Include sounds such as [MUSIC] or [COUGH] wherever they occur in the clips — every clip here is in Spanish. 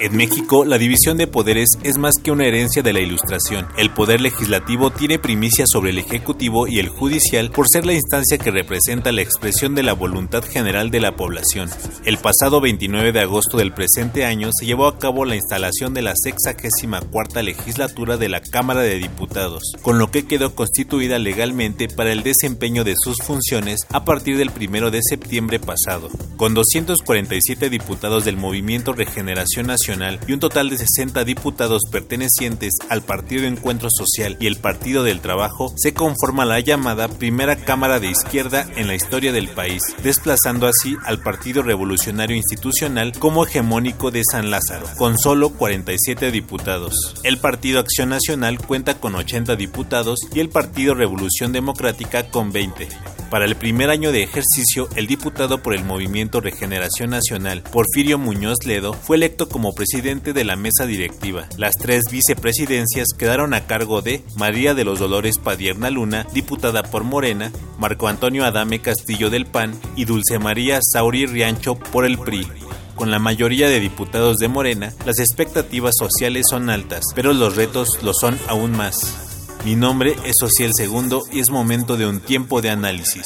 En México, la división de poderes es más que una herencia de la Ilustración. El poder legislativo tiene primicia sobre el Ejecutivo y el Judicial por ser la instancia que representa la expresión de la voluntad general de la población. El pasado 29 de agosto del presente año se llevó a cabo la instalación de la 64 legislatura de la Cámara de Diputados, con lo que quedó constituida legalmente para el desempeño de sus funciones a partir del 1 de septiembre pasado. Con 247 diputados del Movimiento Regeneración Nacional, y un total de 60 diputados pertenecientes al Partido Encuentro Social y el Partido del Trabajo, se conforma la llamada primera Cámara de Izquierda en la historia del país, desplazando así al Partido Revolucionario Institucional como hegemónico de San Lázaro, con solo 47 diputados. El Partido Acción Nacional cuenta con 80 diputados y el Partido Revolución Democrática con 20. Para el primer año de ejercicio, el diputado por el Movimiento Regeneración Nacional, Porfirio Muñoz Ledo, fue electo como presidente de la mesa directiva. Las tres vicepresidencias quedaron a cargo de María de los Dolores Padierna Luna, diputada por Morena, Marco Antonio Adame Castillo del PAN y Dulce María Sauri Riancho por el PRI. Con la mayoría de diputados de Morena, las expectativas sociales son altas, pero los retos lo son aún más. Mi nombre es Ociel Segundo y es momento de un tiempo de análisis.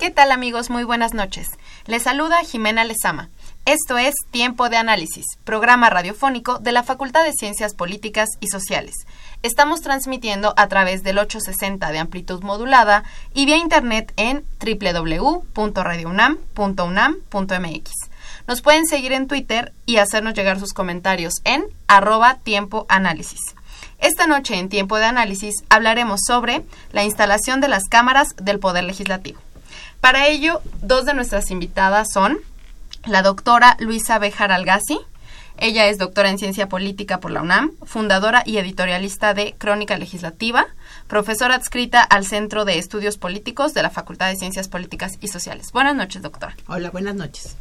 ¿Qué tal amigos? Muy buenas noches. Les saluda Jimena Lezama. Esto es Tiempo de Análisis, programa radiofónico de la Facultad de Ciencias Políticas y Sociales. Estamos transmitiendo a través del 860 de amplitud modulada y vía internet en www.radiounam.unam.mx. Nos pueden seguir en Twitter y hacernos llegar sus comentarios en arroba tiempo análisis. Esta noche en Tiempo de Análisis hablaremos sobre la instalación de las cámaras del Poder Legislativo. Para ello, dos de nuestras invitadas son la doctora Luisa Bejar Algassi. Ella es doctora en Ciencia Política por la UNAM, fundadora y editorialista de Crónica Legislativa, profesora adscrita al Centro de Estudios Políticos de la Facultad de Ciencias Políticas y Sociales. Buenas noches, doctora. Hola, buenas noches.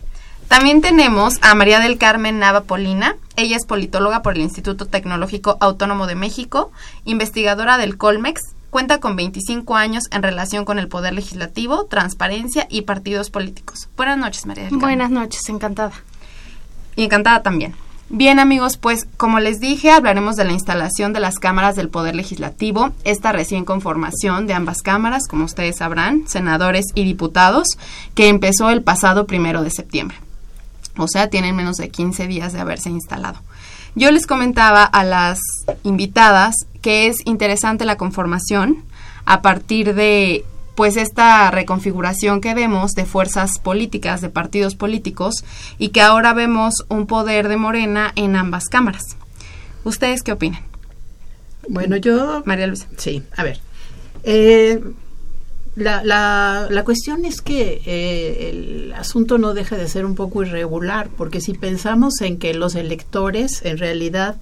También tenemos a María del Carmen Nava Polina. Ella es politóloga por el Instituto Tecnológico Autónomo de México, investigadora del Colmex, cuenta con 25 años en relación con el poder legislativo, transparencia y partidos políticos. Buenas noches, María del. Buenas noches, encantada. Y encantada también. Bien amigos, pues como les dije, hablaremos de la instalación de las cámaras del Poder Legislativo, esta recién conformación de ambas cámaras, como ustedes sabrán, senadores y diputados, que empezó el pasado primero de septiembre. O sea, tienen menos de 15 días de haberse instalado. Yo les comentaba a las invitadas que es interesante la conformación a partir de pues esta reconfiguración que vemos de fuerzas políticas, de partidos políticos, y que ahora vemos un poder de Morena en ambas cámaras. ¿Ustedes qué opinan? Bueno, yo... María Luisa. Sí, a ver. Eh, la, la, la, cuestión es que eh, el asunto no deja de ser un poco irregular, porque si pensamos en que los electores en realidad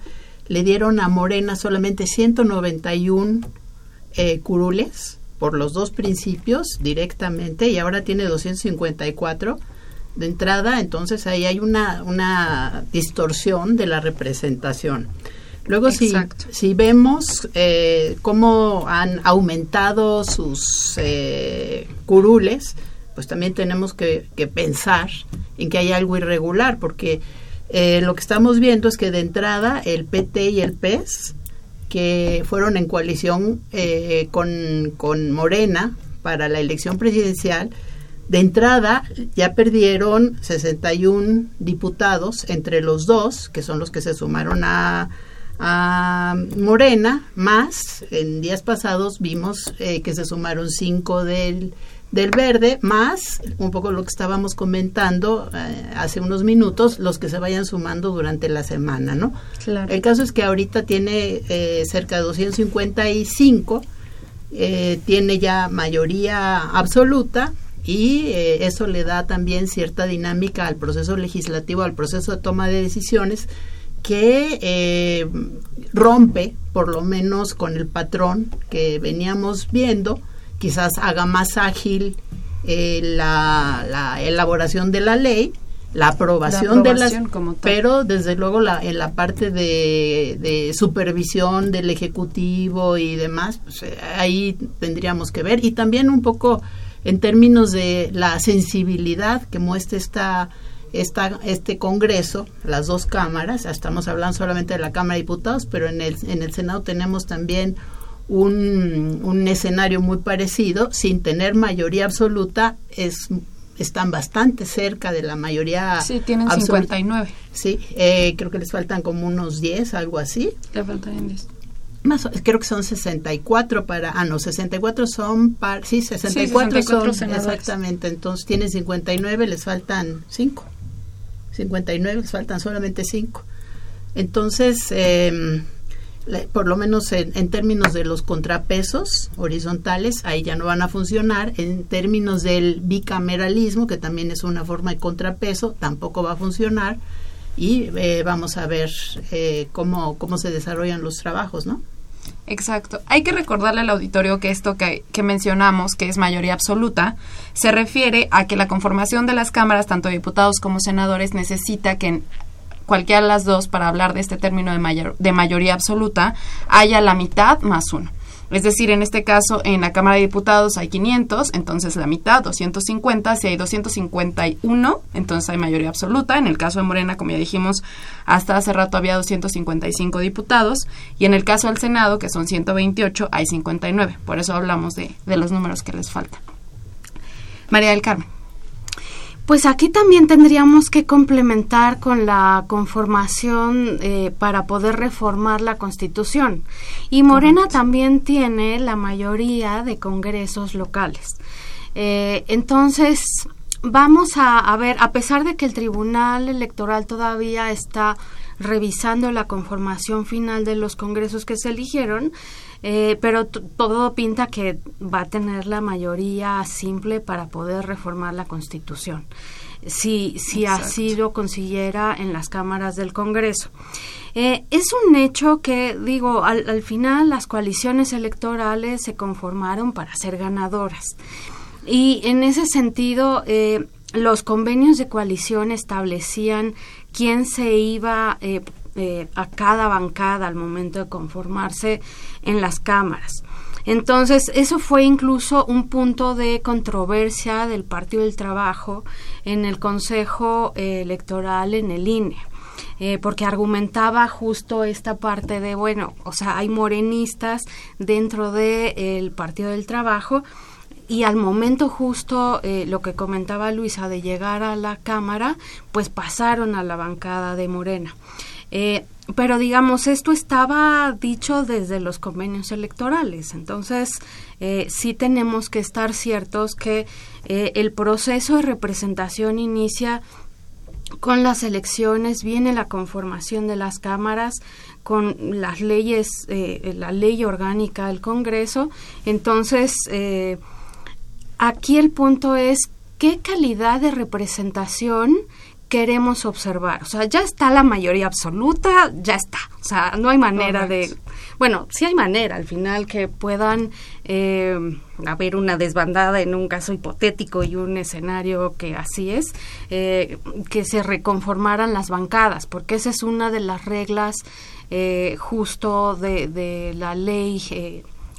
le dieron a Morena solamente 191 eh, curules por los dos principios directamente y ahora tiene 254 de entrada, entonces ahí hay una, una distorsión de la representación. Luego, si, si vemos eh, cómo han aumentado sus eh, curules, pues también tenemos que, pensar en que hay algo irregular, porque eh, lo que estamos viendo es que de entrada el PT y el PES, que fueron en coalición eh, con, con Morena para la elección presidencial, de entrada ya perdieron 61 diputados entre los dos, que son los que se sumaron a a Morena, más en días pasados vimos eh, que se sumaron cinco del, del verde, más un poco lo que estábamos comentando eh, hace unos minutos, los que se vayan sumando durante la semana, ¿no? Claro. El caso es que ahorita tiene eh, cerca de 255, tiene ya mayoría absoluta y eso le da también cierta dinámica al proceso legislativo, al proceso de toma de decisiones que eh, rompe por lo menos con el patrón que veníamos viendo, quizás haga más ágil eh, la, elaboración de la ley, la aprobación, de las pero desde luego la, en la parte de, supervisión del ejecutivo y demás pues, eh, ahí tendríamos que ver. Y también un poco en términos de la sensibilidad que muestra esta esta, este Congreso, las dos cámaras, estamos hablando solamente de la Cámara de Diputados, pero en el, en el Senado tenemos también un, un escenario muy parecido, sin tener mayoría absoluta, es están bastante cerca de la mayoría. Sí, tienen 59. Sí, eh, creo que les faltan como unos 10, algo así. Le faltan 10. Más, creo que son 64 para, ah no, 64 son para, sí, 64, son, exactamente, entonces tienen 59, les faltan 5. 59, faltan solamente 5. Entonces, em, por lo menos en, términos de los contrapesos horizontales, ahí ya no van a funcionar. En términos del bicameralismo, que también es una forma de contrapeso, tampoco va a funcionar. Y eh, vamos a ver eh, cómo, cómo se desarrollan los trabajos, ¿no? Exacto. Hay que recordarle al auditorio que esto que, mencionamos, que es mayoría absoluta, se refiere a que la conformación de las cámaras, tanto diputados como senadores, necesita que en cualquiera de las dos, para hablar de este término de, mayor, de mayoría absoluta, haya la mitad más uno. Es decir, en este caso, en la Cámara de Diputados hay 500, entonces la mitad, 250. Si hay 251, entonces hay mayoría absoluta. En el caso de Morena, como ya dijimos, hasta hace rato había 255 diputados. Y en el caso del Senado, que son 128, hay 59. Por eso hablamos de, los números que les faltan. María del Carmen. Pues aquí también tendríamos que complementar con la conformación eh, para poder reformar la Constitución. Y Morena también tiene la mayoría de congresos locales. Eh, entonces, vamos a, a, ver, a pesar de que el Tribunal Electoral todavía está revisando la conformación final de los congresos que se eligieron, eh, pero todo pinta que va a tener la mayoría simple para poder reformar la Constitución, si, si así lo consiguiera en las cámaras del Congreso. Eh, es un hecho que, digo, al, final las coaliciones electorales se conformaron para ser ganadoras. Y en ese sentido, eh, los convenios de coalición establecían quién se iba eh, eh, a cada bancada al momento de conformarse en las cámaras. Entonces, eso fue incluso un punto de controversia del Partido del Trabajo en el Consejo eh, Electoral en el INE. Eh, porque argumentaba justo esta parte de, bueno, o sea, hay morenistas dentro del Partido del Trabajo y al momento justo lo que comentaba Luisa de llegar a la Cámara, pues pasaron a la bancada de Morena. Eh, pero digamos, esto estaba dicho desde los convenios electorales. Entonces, eh, sí tenemos que estar ciertos que el proceso de representación inicia con las elecciones, viene la conformación de las cámaras, con las leyes, la ley orgánica del Congreso. Entonces, Aquí el punto es qué calidad de representación queremos observar. O sea, ya está la mayoría absoluta, ya está. O sea, no hay manera de... Bueno, sí hay manera al final que puedan eh, haber una desbandada en un caso hipotético y un escenario que así es, eh, que se reconformaran las bancadas, porque esa es una de las reglas eh, justo de, de la ley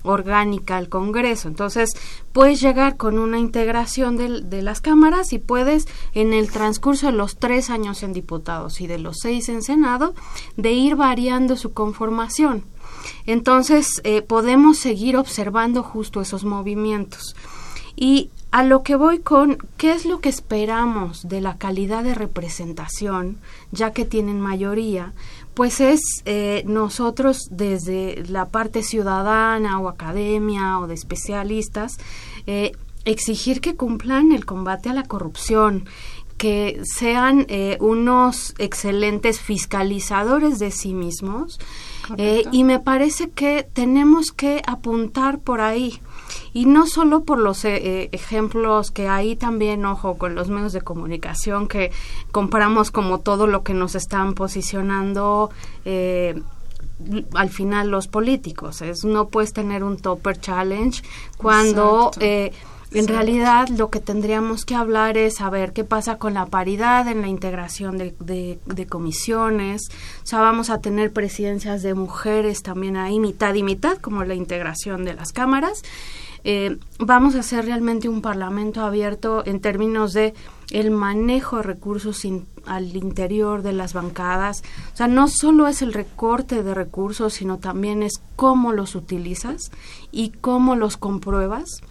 orgánica al Congreso. Entonces, puedes llegar con una integración de, las cámaras y puedes, en el transcurso de los tres años en diputados y de los seis en Senado, de ir variando su conformación. Entonces, eh, podemos seguir observando justo esos movimientos. Y a lo que voy con qué es lo que esperamos de la calidad de representación, ya que tienen mayoría, pues es eh, nosotros desde la parte ciudadana o academia o de especialistas, eh, exigir que cumplan el combate a la corrupción, que sean eh, unos excelentes fiscalizadores de sí mismos. y me parece que tenemos que apuntar por ahí y no solo por los eh, eh, ejemplos que hay también, ojo, con los medios de comunicación que compramos como todo lo que nos están posicionando. Eh, al final los políticos es no puedes tener un topper challenge cuando en realidad lo que tendríamos que hablar es saber qué pasa con la paridad en la integración de, de, comisiones. O sea, vamos a tener presidencias de mujeres también ahí, mitad y mitad, como la integración de las cámaras. Eh, vamos a hacer realmente un parlamento abierto en términos de el manejo de recursos al interior de las bancadas. O sea, no solo es el recorte de recursos, sino también es cómo los utilizas y cómo los compruebas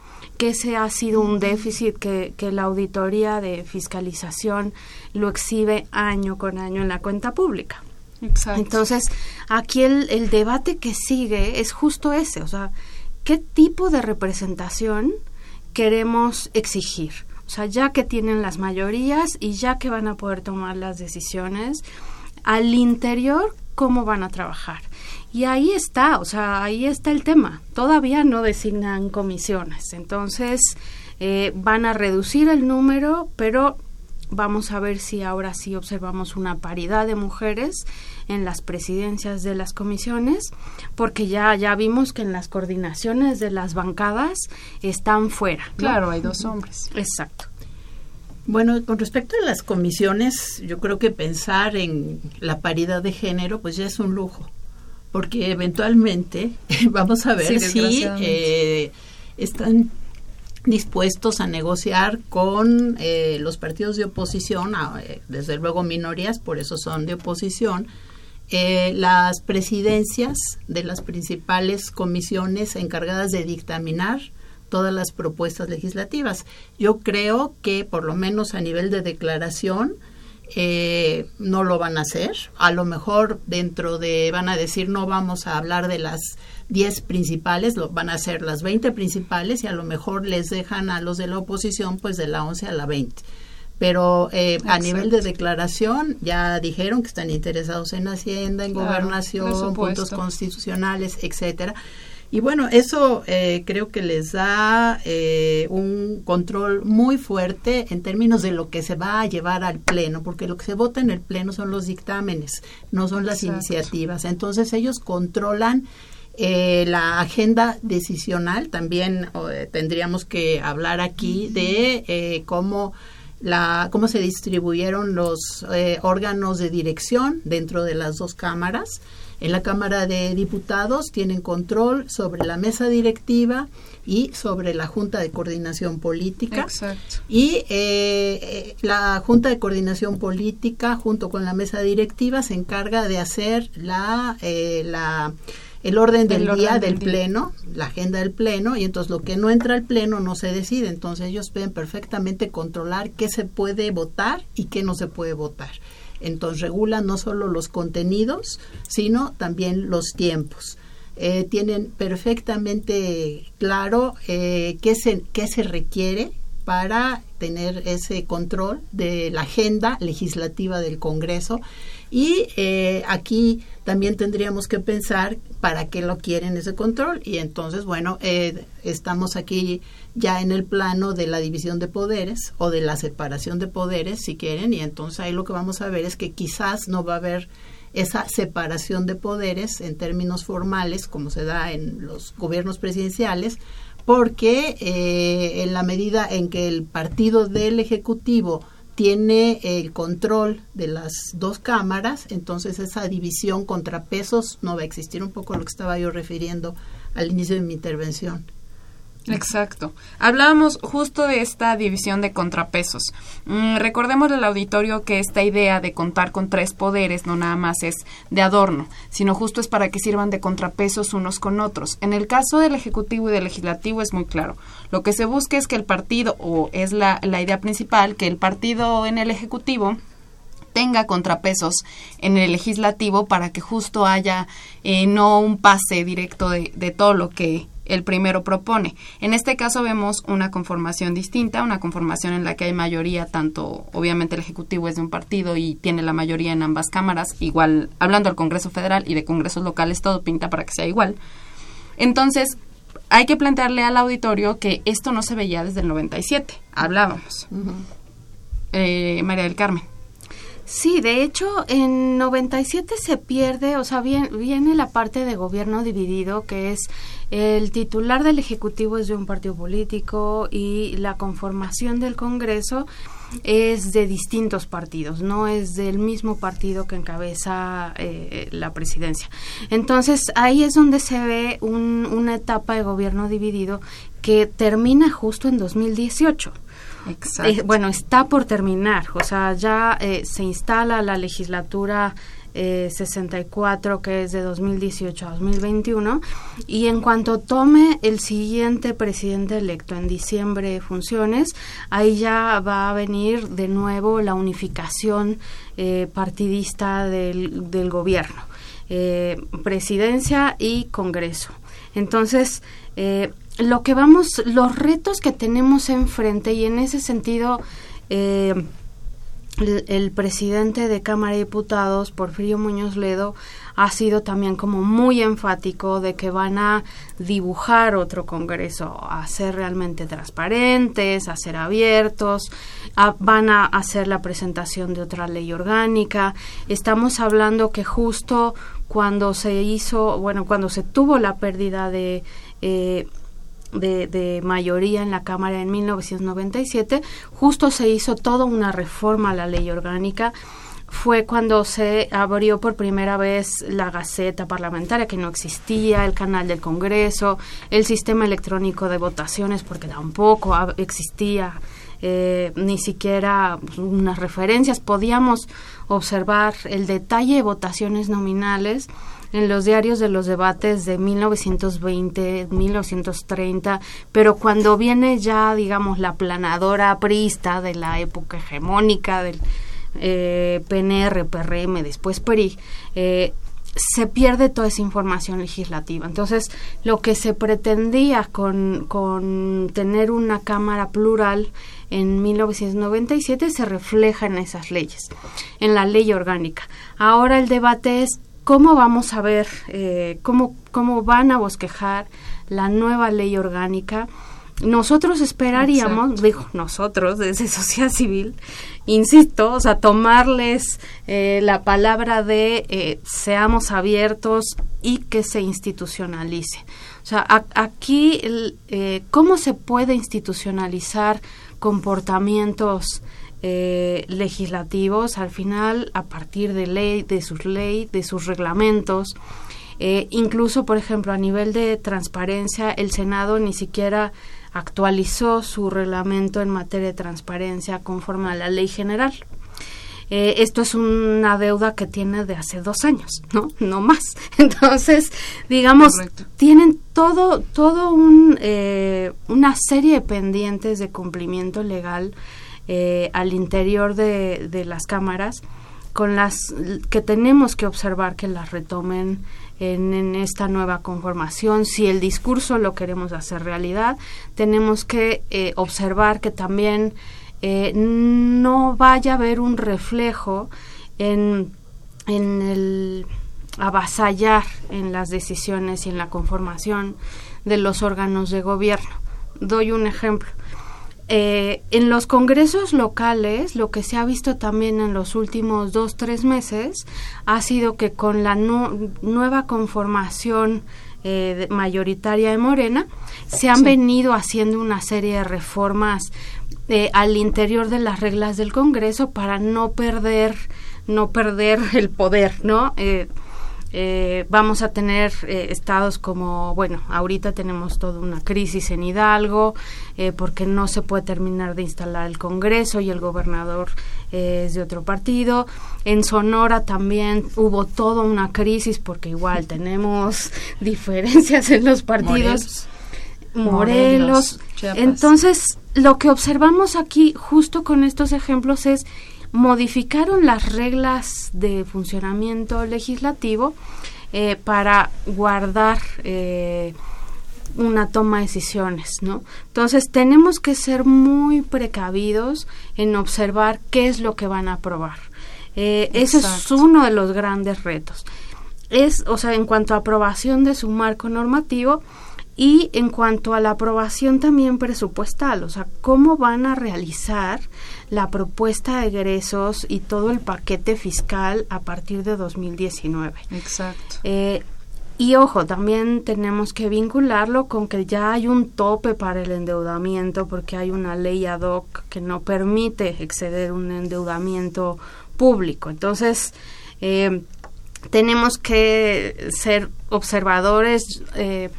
que ese ha sido un déficit que, que, la auditoría de fiscalización lo exhibe año con año en la cuenta pública. Exacto. Entonces, aquí el, el debate que sigue es justo ese, o sea, qué tipo de representación queremos exigir. O sea, ya que tienen las mayorías y ya que van a poder tomar las decisiones, al interior, ¿cómo van a trabajar? Y ahí está, o sea, ahí está el tema. Todavía no designan comisiones. Entonces, eh, van a reducir el número, pero vamos a ver si ahora sí observamos una paridad de mujeres en las presidencias de las comisiones, porque ya, ya vimos que en las coordinaciones de las bancadas están fuera. Claro, hay dos hombres. Exacto. Bueno, con respecto a las comisiones, yo creo que pensar en la paridad de género, pues ya es un lujo, porque eventualmente [LAUGHS] vamos a ver si eh, están dispuestos a negociar con eh, los partidos de oposición, eh, desde luego minorías, por eso son de oposición, eh, las presidencias de las principales comisiones encargadas de dictaminar todas las propuestas legislativas. Yo creo que por lo menos a nivel de declaración eh, no lo van a hacer. A lo mejor dentro de, van a decir no vamos a hablar de las 10 principales, lo, van a hacer las 20 principales y a lo mejor les dejan a los de la oposición pues de la 11 a la 20 pero eh, a nivel de declaración ya dijeron que están interesados en Hacienda, en gobernación, puntos constitucionales, etcétera. Y bueno, eso eh, creo que les da eh, un control muy fuerte en términos de lo que se va a llevar al Pleno, porque lo que se vota en el Pleno son los dictámenes, no son las iniciativas. Entonces ellos controlan la agenda decisional. También tendríamos que hablar aquí de cómo la, cómo se distribuyeron los eh, órganos de dirección dentro de las dos cámaras. En la Cámara de Diputados tienen control sobre la mesa directiva y sobre la Junta de Coordinación Política. Y eh, eh, la Junta de Coordinación Política, junto con la mesa directiva, se encarga de hacer la, la el orden del día del, pleno, la agenda del pleno, y entonces lo que no entra al pleno no se decide. Entonces ellos pueden perfectamente controlar qué se puede votar y qué no se puede votar. Entonces regulan no solo los contenidos, sino también los tiempos. Eh, tienen perfectamente claro eh, qué, se, qué se requiere para tener ese control de la agenda legislativa del Congreso y eh, aquí también tendríamos que pensar para qué lo quieren ese control. Y entonces, bueno, eh, estamos aquí ya en el plano de la división de poderes o de la separación de poderes, si quieren. Y entonces ahí lo que vamos a ver es que quizás no va a haber esa separación de poderes en términos formales, como se da en los gobiernos presidenciales, porque eh, en la medida en que el partido del Ejecutivo tiene el control de las dos cámaras, entonces esa división contrapesos no va a existir, un poco lo que estaba yo refiriendo al inicio de mi intervención. Exacto. Hablábamos justo de esta división de contrapesos. Mm, recordemos al auditorio que esta idea de contar con tres poderes no nada más es de adorno, sino justo es para que sirvan de contrapesos unos con otros. En el caso del Ejecutivo y del Legislativo es muy claro. Lo que se busca es que el partido, o es la, la idea principal, que el partido en el Ejecutivo tenga contrapesos en el legislativo para que justo haya eh, no un pase directo de, de todo lo que el primero propone. En este caso vemos una conformación distinta, una conformación en la que hay mayoría, tanto obviamente el Ejecutivo es de un partido y tiene la mayoría en ambas cámaras, igual hablando del Congreso Federal y de Congresos locales, todo pinta para que sea igual. Entonces, hay que plantearle al auditorio que esto no se veía desde el 97, hablábamos. eh, María del Carmen. Sí, de hecho, en 97 se pierde, o sea, viene, la parte de gobierno dividido, que es el titular del Ejecutivo es de un partido político y la conformación del Congreso es de distintos partidos, no es del mismo partido que encabeza eh, la presidencia. Entonces, ahí es donde se ve un, una etapa de gobierno dividido que termina justo en 2018. Bueno, está por terminar, o sea, ya eh, se instala la legislatura eh, 64, que es de 2018 a 2021, y en cuanto tome el siguiente presidente electo en diciembre funciones, ahí ya va a venir de nuevo la unificación eh, partidista del, del gobierno, eh, presidencia y Congreso. Entonces, eh, lo que vamos, los retos que tenemos enfrente y en ese sentido, eh, el, presidente de Cámara de Diputados, Porfirio Muñoz Ledo, ha sido también como muy enfático de que van a dibujar otro Congreso, a ser realmente transparentes, a ser abiertos, van a hacer la presentación de otra ley orgánica. Estamos hablando que justo cuando se hizo, bueno, cuando se tuvo la pérdida de eh, de, de, mayoría en la Cámara en 1997, justo se hizo toda una reforma a la ley orgánica. Fue cuando se abrió por primera vez la Gaceta Parlamentaria, que no existía, el canal del Congreso, el sistema electrónico de votaciones, porque tampoco existía eh, ni siquiera unas referencias. Podíamos observar el detalle de votaciones nominales en los diarios de los debates de 1920, 1930, pero cuando viene ya, digamos, la planadora prista de la época hegemónica del eh, PNR, PRM, después PRI, eh, se pierde toda esa información legislativa. Entonces, lo que se pretendía con, con tener una Cámara plural en 1997 se refleja en esas leyes, en la ley orgánica. Ahora el debate es cómo vamos a ver, eh, cómo, cómo van a bosquejar la nueva ley orgánica. Nosotros esperaríamos, Exacto. digo, nosotros desde [LAUGHS] sociedad civil, insisto, o sea, tomarles eh, la palabra de eh, seamos abiertos y que se institucionalice. O sea, a, aquí, el, eh, ¿cómo se puede institucionalizar comportamientos eh, legislativos al final a partir de ley, de sus leyes, de sus reglamentos. Eh, incluso, por ejemplo, a nivel de transparencia, el Senado ni siquiera actualizó su reglamento en materia de transparencia conforme a la ley general. Eh, esto es una deuda que tiene de hace dos años, ¿no? No más. [LAUGHS] Entonces, digamos, Correcto. tienen todo, todo un, eh, una serie de pendientes de cumplimiento legal eh, al interior de, las cámaras con las que tenemos que observar que las retomen en, en, esta nueva conformación. Si el discurso lo queremos hacer realidad, tenemos que eh, observar que también eh, no vaya a haber un reflejo en, en el avasallar en las decisiones y en la conformación de los órganos de gobierno. Doy un ejemplo. Eh, en los congresos locales, lo que se ha visto también en los últimos dos, tres meses, ha sido que con la nu nueva conformación eh, mayoritaria de Morena, se han sí. venido haciendo una serie de reformas eh, al interior de las reglas del Congreso para no perder, no perder el poder, ¿no? Eh, vamos a tener eh, estados como, bueno, ahorita tenemos toda una crisis en Hidalgo eh, porque no se puede terminar de instalar el Congreso y el gobernador es de otro partido. En Sonora también hubo toda una crisis porque igual tenemos [LAUGHS] diferencias en los partidos. Morelos. Entonces, lo que observamos aquí justo con estos ejemplos es modificaron las reglas de funcionamiento legislativo eh, para guardar eh, una toma de decisiones, ¿no? Entonces tenemos que ser muy precavidos en observar qué es lo que van a aprobar. Eh, ese es uno de los grandes retos. Es, o sea, en cuanto a aprobación de su marco normativo, y en cuanto a la aprobación también presupuestal, o sea, cómo van a realizar la propuesta de egresos y todo el paquete fiscal a partir de 2019. Exacto. Eh, y ojo, también tenemos que vincularlo con que ya hay un tope para el endeudamiento porque hay una ley ad hoc que no permite exceder un endeudamiento público. Entonces, eh, tenemos que ser observadores. Eh,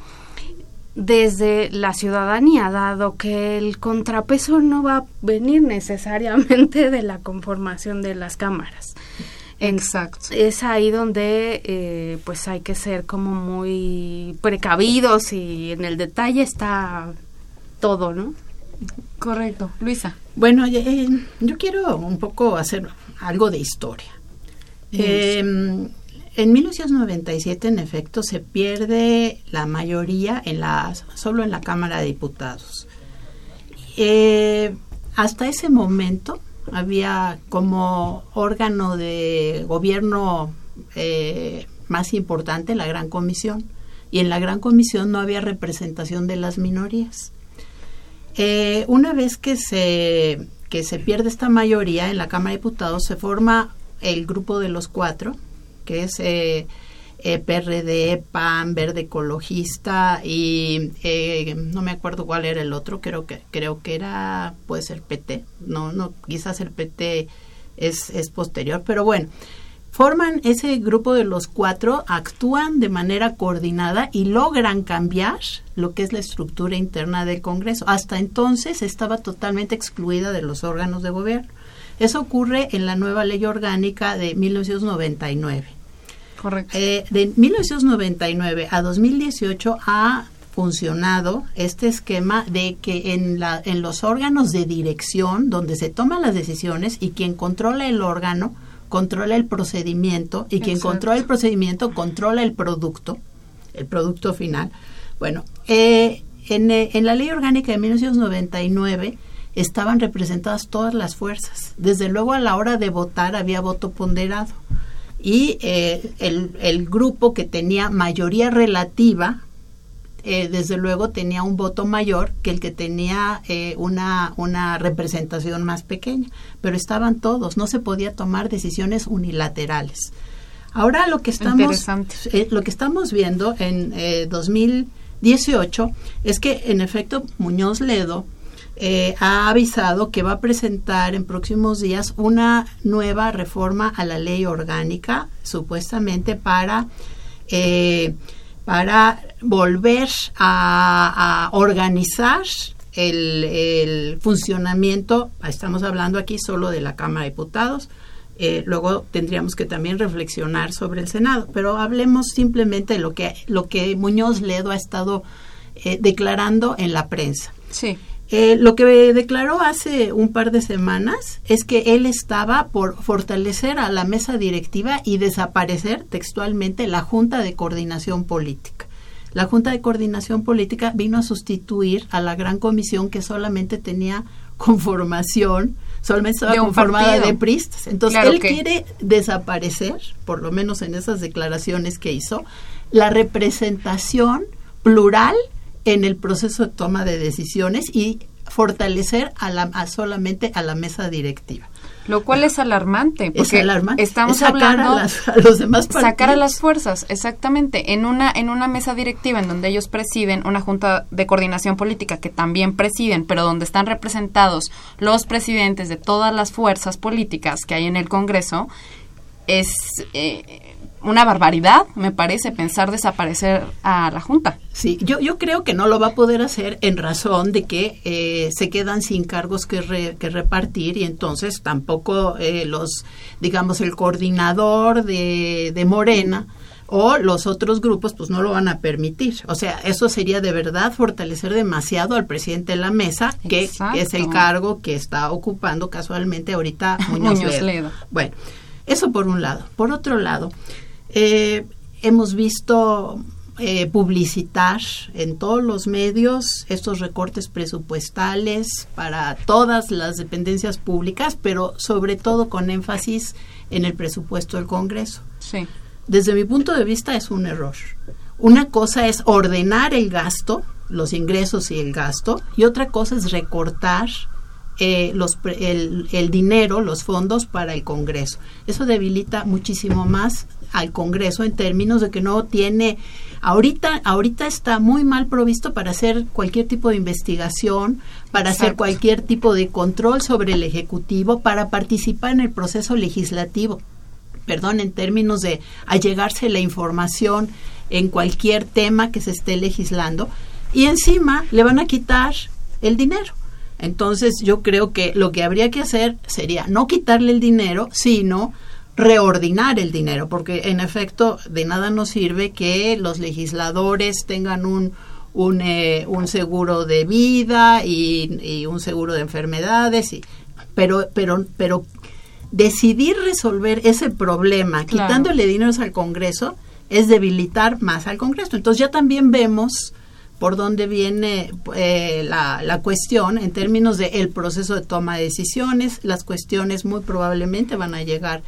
desde la ciudadanía, dado que el contrapeso no va a venir necesariamente de la conformación de las cámaras. Exacto. Es ahí donde eh, pues hay que ser como muy precavidos y en el detalle está todo, ¿no? Correcto. Luisa. Bueno, eh, yo quiero un poco hacer algo de historia. En 1997, en efecto, se pierde la mayoría en la, solo en la Cámara de Diputados. Eh, hasta ese momento había como órgano de gobierno eh, más importante la Gran Comisión y en la Gran Comisión no había representación de las minorías. Eh, una vez que se, que se pierde esta mayoría en la Cámara de Diputados, se forma el grupo de los cuatro, que es eh, eh PRD, PAN, Verde Ecologista y eh, no me acuerdo cuál era el otro, creo que creo que era puede ser PT, no no quizás el PT es, es posterior, pero bueno, forman ese grupo de los cuatro, actúan de manera coordinada y logran cambiar lo que es la estructura interna del Congreso. Hasta entonces estaba totalmente excluida de los órganos de gobierno. Eso ocurre en la nueva ley orgánica de 1999. Correcto. Eh, de 1999 a 2018 ha funcionado este esquema de que en, la, en los órganos de dirección, donde se toman las decisiones y quien controla el órgano, controla el procedimiento y quien controla el procedimiento controla el producto, el producto final. Bueno, eh, en, eh, en la ley orgánica de 1999 estaban representadas todas las fuerzas. Desde luego a la hora de votar había voto ponderado. Y eh, el, grupo que tenía mayoría relativa, eh, desde luego tenía un voto mayor que el que tenía eh, una, una representación más pequeña. Pero estaban todos, no se podía tomar decisiones unilaterales. Ahora lo que estamos, lo que estamos viendo en 2018 es que en efecto Muñoz Ledo eh, ha avisado que va a presentar en próximos días una nueva reforma a la ley orgánica, supuestamente para, eh, para volver a, organizar el, funcionamiento, estamos hablando aquí solo de la Cámara de Diputados, eh, luego tendríamos que también reflexionar sobre el Senado, pero hablemos simplemente de lo que, lo que Muñoz Ledo ha estado declarando en la prensa. Sí. Eh, lo que declaró hace un par de semanas es que él estaba por fortalecer a la mesa directiva y desaparecer textualmente la Junta de Coordinación Política. La Junta de Coordinación Política vino a sustituir a la gran comisión que solamente tenía conformación, solamente estaba conformada de pristas. Entonces él quiere desaparecer, por lo menos en esas declaraciones que hizo, la representación plural en el proceso de toma de decisiones y fortalecer a la solamente a la mesa directiva. Lo cual es alarmante, porque es alarmante. estamos hablando a, los demás partidos. sacar a las fuerzas, exactamente, en una en una mesa directiva en donde ellos presiden una junta de coordinación política que también presiden, pero donde están representados los presidentes de todas las fuerzas políticas que hay en el Congreso, es eh, una barbaridad, me parece, pensar desaparecer a la Junta. Sí, yo, yo creo que no lo va a poder hacer en razón de que eh, se quedan sin cargos que, que repartir y entonces tampoco eh, los, digamos, el coordinador de, de Morena o los otros grupos pues no lo van a permitir. O sea, eso sería de verdad fortalecer demasiado al presidente de la mesa, que, es el cargo que está ocupando casualmente ahorita [LAUGHS] Muñoz, Ledo. Bueno, eso por un lado. Por otro lado, eh, hemos visto eh, publicitar en todos los medios estos recortes presupuestales para todas las dependencias públicas, pero sobre todo con énfasis en el presupuesto del Congreso. Sí desde mi punto de vista es un error. Una cosa es ordenar el gasto, los ingresos y el gasto, y otra cosa es recortar eh, los, el, el, dinero, los fondos para el Congreso. Eso debilita muchísimo más al Congreso en términos de que no tiene, ahorita, ahorita está muy mal provisto para hacer cualquier tipo de investigación, para hacer cualquier tipo de control sobre el Ejecutivo, para participar en el proceso legislativo. Perdón, en términos de allegarse la información en cualquier tema que se esté legislando. Y encima le van a quitar el dinero. Entonces yo creo que lo que habría que hacer sería no quitarle el dinero, sino reordinar el dinero, porque en efecto de nada nos sirve que los legisladores tengan un, un, eh, un seguro de vida y, y, un seguro de enfermedades, y, pero, pero, pero decidir resolver ese problema quitándole dinero al Congreso es debilitar más al Congreso. Entonces ya también vemos por dónde viene eh, la, la, cuestión en términos del el proceso de toma de decisiones. Las cuestiones muy probablemente van a llegar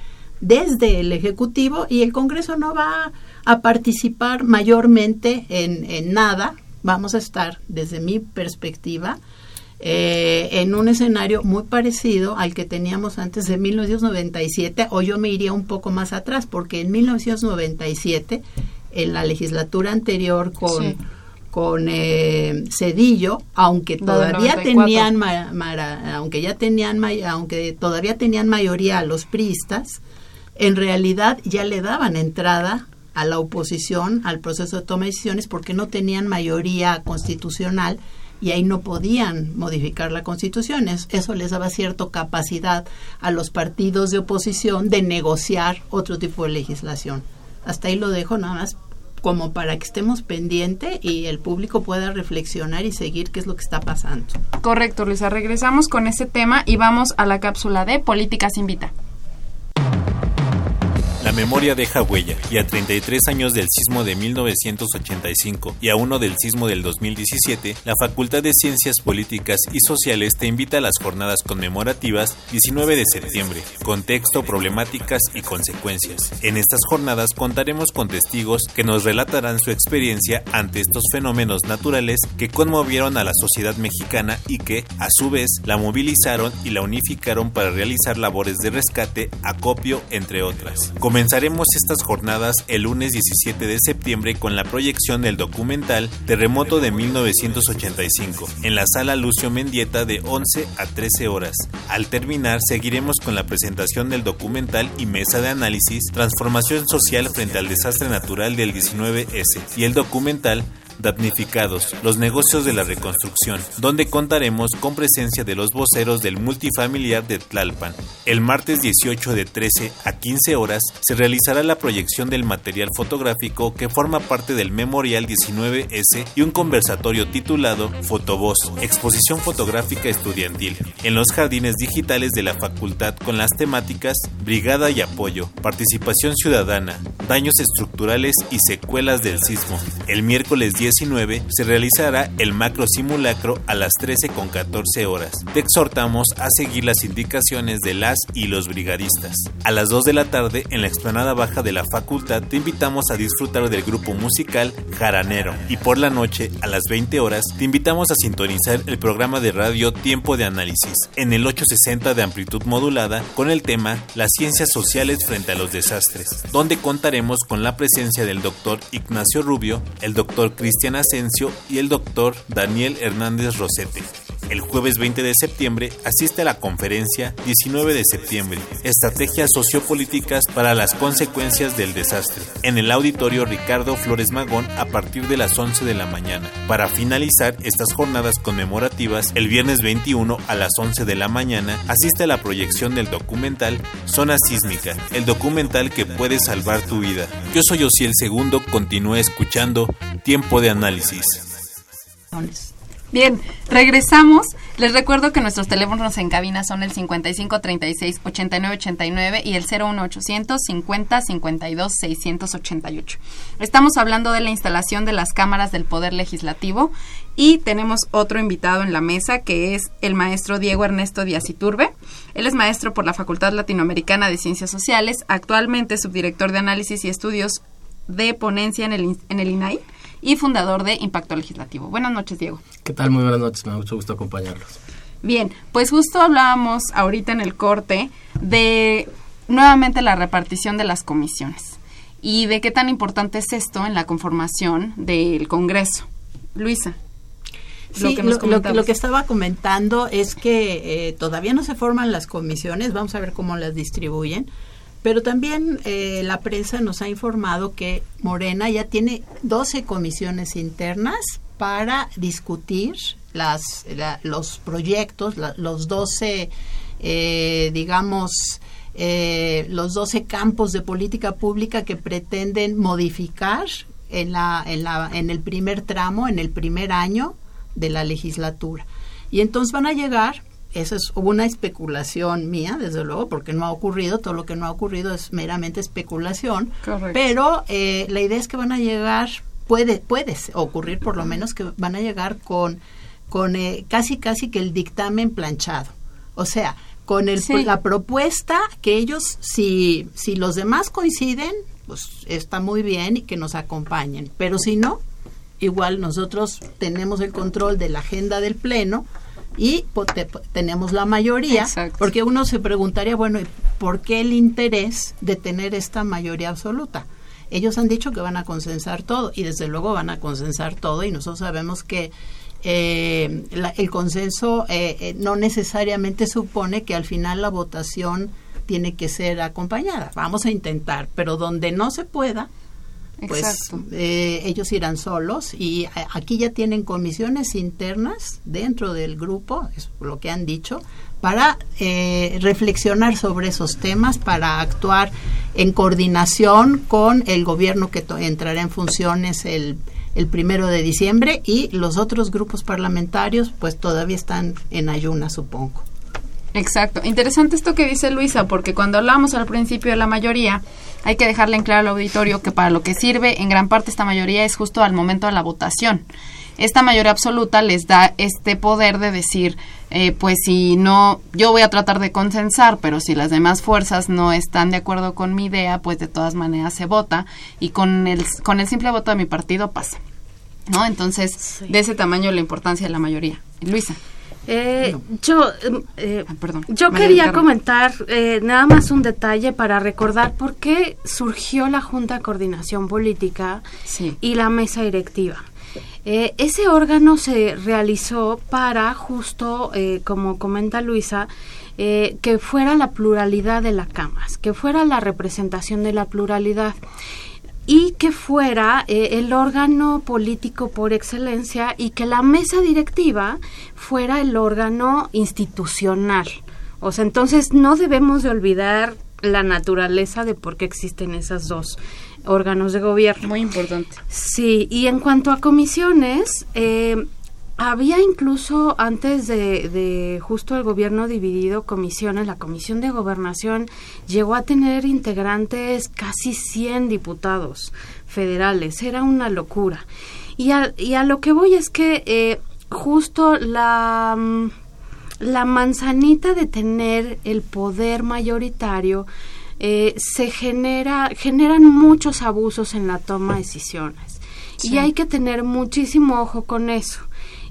desde el Ejecutivo y el Congreso no va a participar mayormente en, en nada. Vamos a estar, desde mi perspectiva, eh, en un escenario muy parecido al que teníamos antes de 1997, o yo me iría un poco más atrás, porque en 1997, en la legislatura anterior con... con eh, Cedillo, aunque todavía tenían aunque ya tenían aunque todavía tenían mayoría los priistas, en realidad ya le daban entrada a la oposición al proceso de toma de decisiones porque no tenían mayoría constitucional y ahí no podían modificar la constitución. Eso les daba cierta capacidad a los partidos de oposición de negociar otro tipo de legislación. Hasta ahí lo dejo nada más como para que estemos pendientes y el público pueda reflexionar y seguir qué es lo que está pasando. Correcto, Luisa. Regresamos con este tema y vamos a la cápsula de Políticas Invita. La memoria deja huella y a 33 años del sismo de 1985 y a uno del sismo del 2017, la Facultad de Ciencias Políticas y Sociales te invita a las jornadas conmemorativas 19 de septiembre, contexto, problemáticas y consecuencias. En estas jornadas contaremos con testigos que nos relatarán su experiencia ante estos fenómenos naturales que conmovieron a la sociedad mexicana y que, a su vez, la movilizaron y la unificaron para realizar labores de rescate, acopio, entre otras. Comenzaremos estas jornadas el lunes 17 de septiembre con la proyección del documental Terremoto de 1985 en la sala Lucio Mendieta de 11 a 13 horas. Al terminar seguiremos con la presentación del documental y mesa de análisis Transformación Social frente al desastre natural del 19S y el documental Damnificados, los negocios de la reconstrucción, donde contaremos con presencia de los voceros del multifamiliar de Tlalpan. El martes 18 de 13 a 15 horas se realizará la proyección del material fotográfico que forma parte del Memorial 19S y un conversatorio titulado Fotovoz, exposición fotográfica estudiantil, en los jardines digitales de la facultad con las temáticas Brigada y Apoyo, Participación Ciudadana, Daños Estructurales y Secuelas del Sismo. El miércoles 19 se realizará el macro simulacro a las 13 con 14 horas. Te exhortamos a seguir las indicaciones de las y los brigadistas. A las 2 de la tarde, en la explanada baja de la facultad, te invitamos a disfrutar del grupo musical Jaranero. Y por la noche, a las 20 horas, te invitamos a sintonizar el programa de radio Tiempo de Análisis en el 860 de amplitud modulada con el tema Las ciencias sociales frente a los desastres, donde contaremos con la presencia del doctor Ignacio Rubio, el doctor Cristian Asensio y el doctor Daniel Hernández Rosete. El jueves 20 de septiembre asiste a la conferencia 19 de septiembre, Estrategias Sociopolíticas para las Consecuencias del Desastre, en el auditorio Ricardo Flores Magón a partir de las 11 de la mañana. Para finalizar estas jornadas conmemorativas, el viernes 21 a las 11 de la mañana asiste a la proyección del documental Zona Sísmica, el documental que puede salvar tu vida. Yo soy Osiel Segundo, continúe escuchando Tiempo de Análisis. Bien, regresamos. Les recuerdo que nuestros teléfonos en cabina son el 55 36 89 89 y el 01 800 50 52 688. Estamos hablando de la instalación de las cámaras del Poder Legislativo y tenemos otro invitado en la mesa que es el maestro Diego Ernesto Díaz Iturbe. Él es maestro por la Facultad Latinoamericana de Ciencias Sociales, actualmente subdirector de análisis y estudios de ponencia en el, en el INAI y fundador de Impacto Legislativo. Buenas noches, Diego. ¿Qué tal? Muy buenas noches, me da mucho gusto acompañarlos. Bien, pues justo hablábamos ahorita en el corte de nuevamente la repartición de las comisiones y de qué tan importante es esto en la conformación del Congreso. Luisa. Sí, lo que, lo, que, estaba comentando es que eh, todavía no se forman las comisiones, vamos a ver cómo las distribuyen, pero también eh, la prensa nos ha informado que Morena ya tiene 12 comisiones internas para discutir las, los proyectos, los 12, eh, digamos, eh, los 12 campos de política pública que pretenden modificar en, la, en, la, en el primer tramo, en el primer año de la legislatura. Y entonces van a llegar esa es una especulación mía, desde luego, porque no ha ocurrido, todo lo que no ha ocurrido es meramente especulación, pero eh, la idea es que van a llegar, puede, puede ocurrir por lo menos que van a llegar con, con eh, casi casi que el dictamen planchado, o sea, con el, la propuesta que ellos, si, si los demás coinciden, pues está muy bien y que nos acompañen, pero si no, igual nosotros tenemos el control de la agenda del Pleno, y tenemos la mayoría, porque uno se preguntaría, bueno, ¿por qué el interés de tener esta mayoría absoluta? Ellos han dicho que van a consensar todo y desde luego van a consensar todo y nosotros sabemos que eh, el consenso eh, eh, no necesariamente supone que al final la votación tiene que ser acompañada. Vamos a intentar, pero donde no se pueda, pues eh, ellos irán solos y aquí ya tienen comisiones internas dentro del grupo, es lo que han dicho, para eh, reflexionar sobre esos temas, para actuar en coordinación con el gobierno que entrará en funciones el, el primero de diciembre y los otros grupos parlamentarios pues todavía están en ayuna, supongo. Exacto. Interesante esto que dice Luisa, porque cuando hablamos al principio de la mayoría, hay que dejarle en claro al auditorio que para lo que sirve en gran parte esta mayoría es justo al momento de la votación. Esta mayoría absoluta les da este poder de decir, eh, pues si no, yo voy a tratar de consensar, pero si las demás fuerzas no están de acuerdo con mi idea, pues de todas maneras se vota y con el, con el simple voto de mi partido pasa. ¿No? Entonces, de ese tamaño la importancia de la mayoría. Luisa. Eh, yo, em, eh, ah, perdón, yo quería comentar eh, nada más un detalle para recordar por qué surgió la Junta de Coordinación Política y la mesa directiva. ese órgano se realizó para justo, como comenta Luisa, que fuera la pluralidad de la Cámara, que fuera la representación de la pluralidad y que fuera eh, el órgano político por excelencia y que la mesa directiva fuera el órgano institucional. O sea, entonces no debemos de olvidar la naturaleza de por qué existen esos dos órganos de gobierno. Muy importante. Sí, y en cuanto a comisiones, eh, había incluso antes de, justo el gobierno dividido comisiones, la comisión de gobernación llegó a tener integrantes casi 100 diputados federales, era una locura. Y a, y a lo que voy es que eh, justo la, mm, la manzanita de tener el poder mayoritario eh, se genera, generan muchos abusos en la toma de decisiones. Y hay que tener muchísimo ojo con eso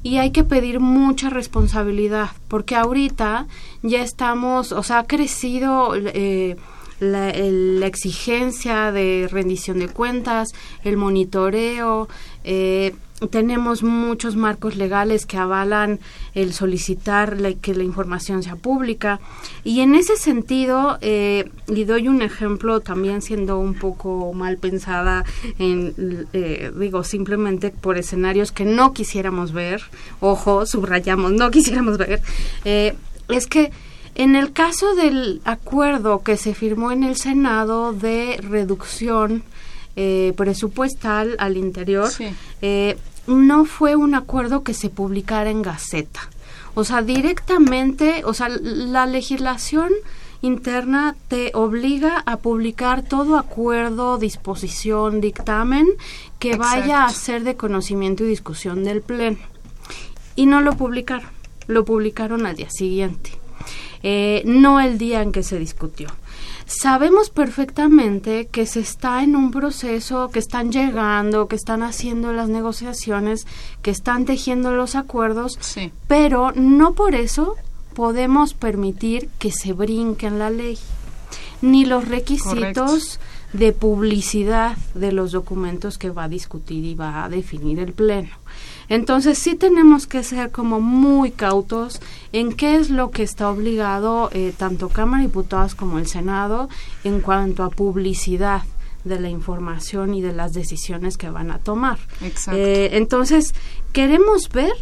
y hay que pedir mucha responsabilidad porque ahorita ya estamos, o sea, ha crecido eh, la, la, exigencia de rendición de cuentas, el monitoreo, eh, tenemos muchos marcos legales que avalan el solicitar que la información sea pública. Y en ese sentido eh, y doy un ejemplo también siendo un poco mal pensada en eh, digo simplemente por escenarios que no quisiéramos ver ojo subrayamos no [LAUGHS] quisiéramos ver eh, es que en el caso del acuerdo que se firmó en el Senado de reducción eh, presupuestal al interior, eh, no fue un acuerdo que se publicara en Gaceta. O sea, directamente, o sea, la legislación interna te obliga a publicar todo acuerdo, disposición, dictamen que vaya a ser de conocimiento y discusión del Pleno. Y no lo publicaron, lo publicaron al día siguiente, eh, no el día en que se discutió sabemos perfectamente que se está en un proceso, que están llegando, que están haciendo las negociaciones, que están tejiendo los acuerdos, pero no por eso podemos permitir que se brinque en la ley, ni los requisitos de publicidad de los documentos que va a discutir y va a definir el Pleno. Entonces sí tenemos que ser como muy cautos en qué es lo que está obligado eh, tanto Cámara de Diputados como el Senado en cuanto a publicidad de la información y de las decisiones que van a tomar. Eh, entonces, queremos ver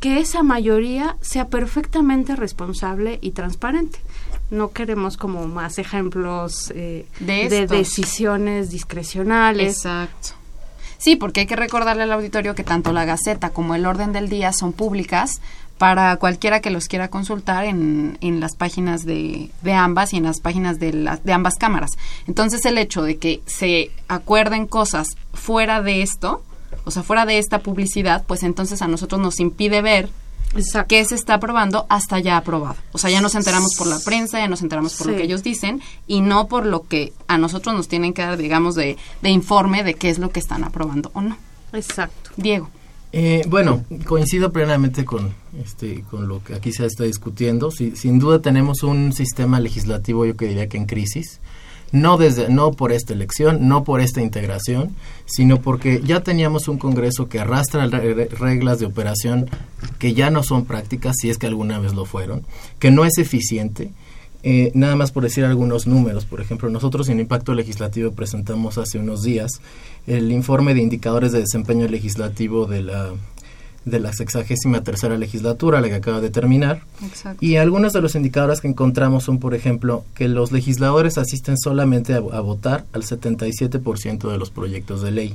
que esa mayoría sea perfectamente responsable y transparente. No queremos como más ejemplos eh, de decisiones discrecionales. Exacto. Sí, porque hay que recordarle al auditorio que tanto la Gaceta como el orden del día son públicas para cualquiera que los quiera consultar en, en las páginas de, de, ambas y en las páginas de, las de ambas cámaras. Entonces el hecho de que se acuerden cosas fuera de esto, o sea, fuera de esta publicidad, pues entonces a nosotros nos impide ver que se está aprobando hasta ya aprobado. O sea, ya nos enteramos por la prensa, ya nos enteramos por lo que ellos dicen y no por lo que a nosotros nos tienen que dar, digamos, de, de informe de qué es lo que están aprobando o no. Exacto. Diego. Eh, bueno, coincido plenamente con, este, con lo que aquí se está discutiendo. sin duda tenemos un sistema legislativo, yo que diría que en crisis no desde no por esta elección, no por esta integración, sino porque ya teníamos un Congreso que arrastra reglas de operación que ya no son prácticas, si es que alguna vez lo fueron, que no es eficiente. Eh, nada más por decir algunos números, por ejemplo, nosotros en Impacto Legislativo presentamos hace unos días el informe de indicadores de desempeño legislativo de la de la sexagésima tercera legislatura, la que acaba de terminar. Y algunos de los indicadores que encontramos son, por ejemplo, que los legisladores asisten solamente a, votar al 77% de los proyectos de ley.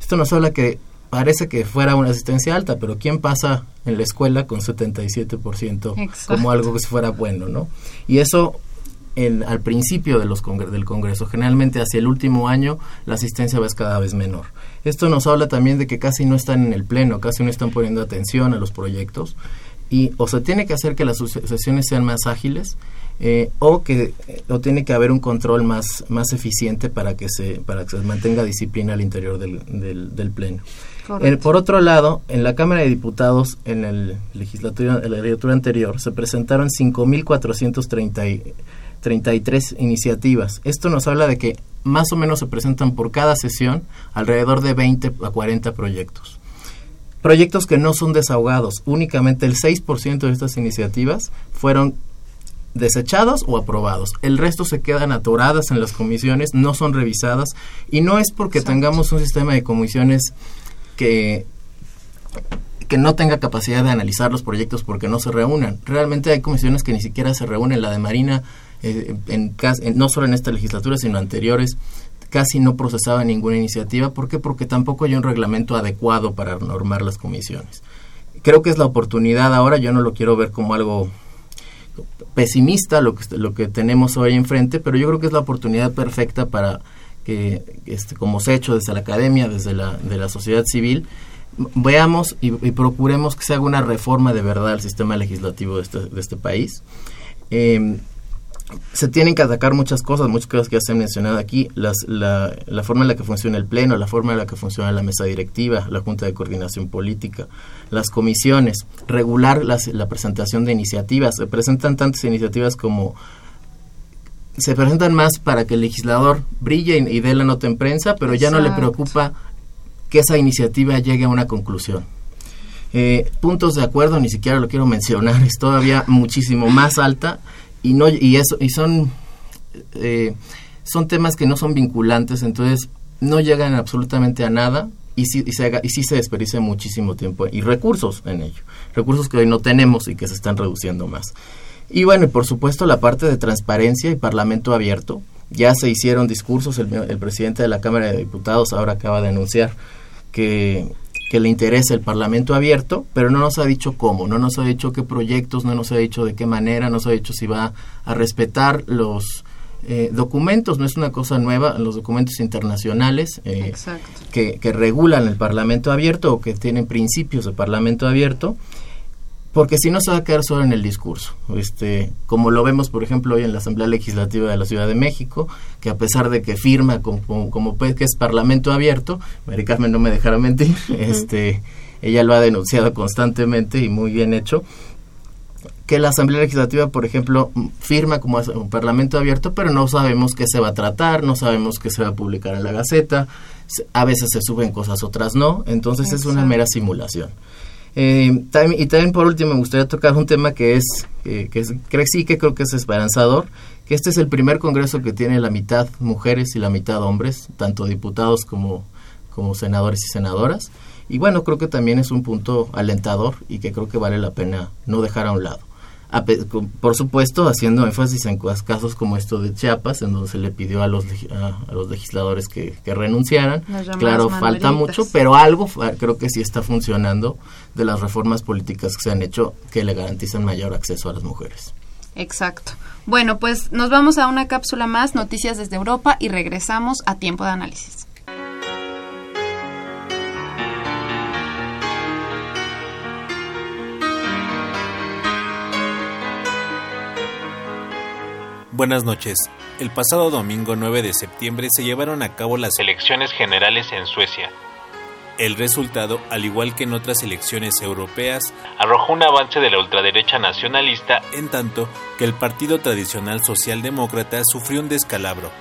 Esto nos habla que parece que fuera una asistencia alta, pero ¿quién pasa en la escuela con 77% como algo que fuera bueno, no? Y eso al principio de los del Congreso. Generalmente hacia el último año la asistencia va cada vez menor. Esto nos habla también de que casi no están en el pleno, casi no están poniendo atención a los proyectos y o se tiene que hacer que las sesiones sean más ágiles eh, o que o tiene que haber un control más más eficiente para que se para que se mantenga disciplina al interior del, del, pleno. Eh, por otro lado, en la Cámara de Diputados, en el legislatura, en la legislatura anterior, se presentaron 5.433 iniciativas. Esto nos habla de que más o menos se presentan por cada sesión alrededor de 20 a 40 proyectos. Proyectos que no son desahogados, únicamente el 6% de estas iniciativas fueron desechados o aprobados. El resto se quedan atoradas en las comisiones, no son revisadas y no es porque tengamos un sistema de comisiones que que no tenga capacidad de analizar los proyectos porque no se reúnan. Realmente hay comisiones que ni siquiera se reúnen. La de Marina eh, en, no solo en esta legislatura, sino anteriores, casi no procesaba ninguna iniciativa. ¿Por qué? Porque tampoco hay un reglamento adecuado para normar las comisiones. Creo que es la oportunidad ahora, yo no lo quiero ver como algo pesimista lo que, lo que tenemos hoy enfrente, pero yo creo que es la oportunidad perfecta para que, este, como se ha hecho desde la academia, desde la, de la sociedad civil, veamos y, procuremos que se haga una reforma de verdad al sistema legislativo de este, de este país. Eh, se tienen que atacar muchas cosas, muchas cosas que ya se han mencionado aquí, las, la, la, forma en la que funciona el Pleno, la forma en la que funciona la mesa directiva, la Junta de Coordinación Política, las comisiones, regular las, la presentación de iniciativas. Se presentan tantas iniciativas como... Se presentan más para que el legislador brille y, dé la nota en prensa, pero ya no le preocupa que esa iniciativa llegue a una conclusión. Eh, puntos de acuerdo, ni siquiera lo quiero mencionar, es todavía muchísimo más alta y no y eso y son eh, son temas que no son vinculantes, entonces no llegan absolutamente a nada y sí, y se, y sí se desperdicia muchísimo tiempo y recursos en ello, recursos que hoy no tenemos y que se están reduciendo más. Y bueno, y por supuesto la parte de transparencia y parlamento abierto. Ya se hicieron discursos, el, el presidente de la Cámara de Diputados ahora acaba de anunciar que, que le interesa el parlamento abierto, pero no nos ha dicho cómo, no nos ha dicho qué proyectos, no nos ha dicho de qué manera, no nos ha dicho si va a respetar los eh, documentos, no es una cosa nueva, los documentos internacionales eh, que, que, regulan el Parlamento abierto o que tienen principios de Parlamento abierto, porque si no se va a quedar solo en el discurso. Este, como lo vemos, por ejemplo, hoy en la Asamblea Legislativa de la Ciudad de México, que a pesar de que firma como, como, que es Parlamento abierto, Mary Carmen no me dejará mentir, [LAUGHS] este, ella lo ha denunciado constantemente y muy bien hecho, que la Asamblea Legislativa, por ejemplo, firma como un Parlamento abierto, pero no sabemos qué se va a tratar, no sabemos qué se va a publicar en la Gaceta, a veces se suben cosas, otras no, entonces es una mera simulación. Eh, y también por último me gustaría tocar un tema que es, que es, sí que creo que es esperanzador, que este es el primer congreso que tiene la mitad mujeres y la mitad hombres, tanto diputados como, como senadores y senadoras. Y bueno, creo que también es un punto alentador y que creo que vale la pena no dejar a un lado por supuesto haciendo énfasis en casos como esto de Chiapas, en donde se le pidió a los, a, los legisladores que, renunciaran. Claro, falta mucho, pero algo creo que sí está funcionando de las reformas políticas que se han hecho que le garantizan mayor acceso a las mujeres. Exacto. Bueno, pues nos vamos a una cápsula más, noticias desde Europa, y regresamos a tiempo de análisis. Buenas noches. El pasado domingo 9 de septiembre se llevaron a cabo las elecciones generales en Suecia. El resultado, al igual que en otras elecciones europeas, arrojó un avance de la ultraderecha nacionalista, en tanto que el partido tradicional socialdemócrata sufrió un descalabro.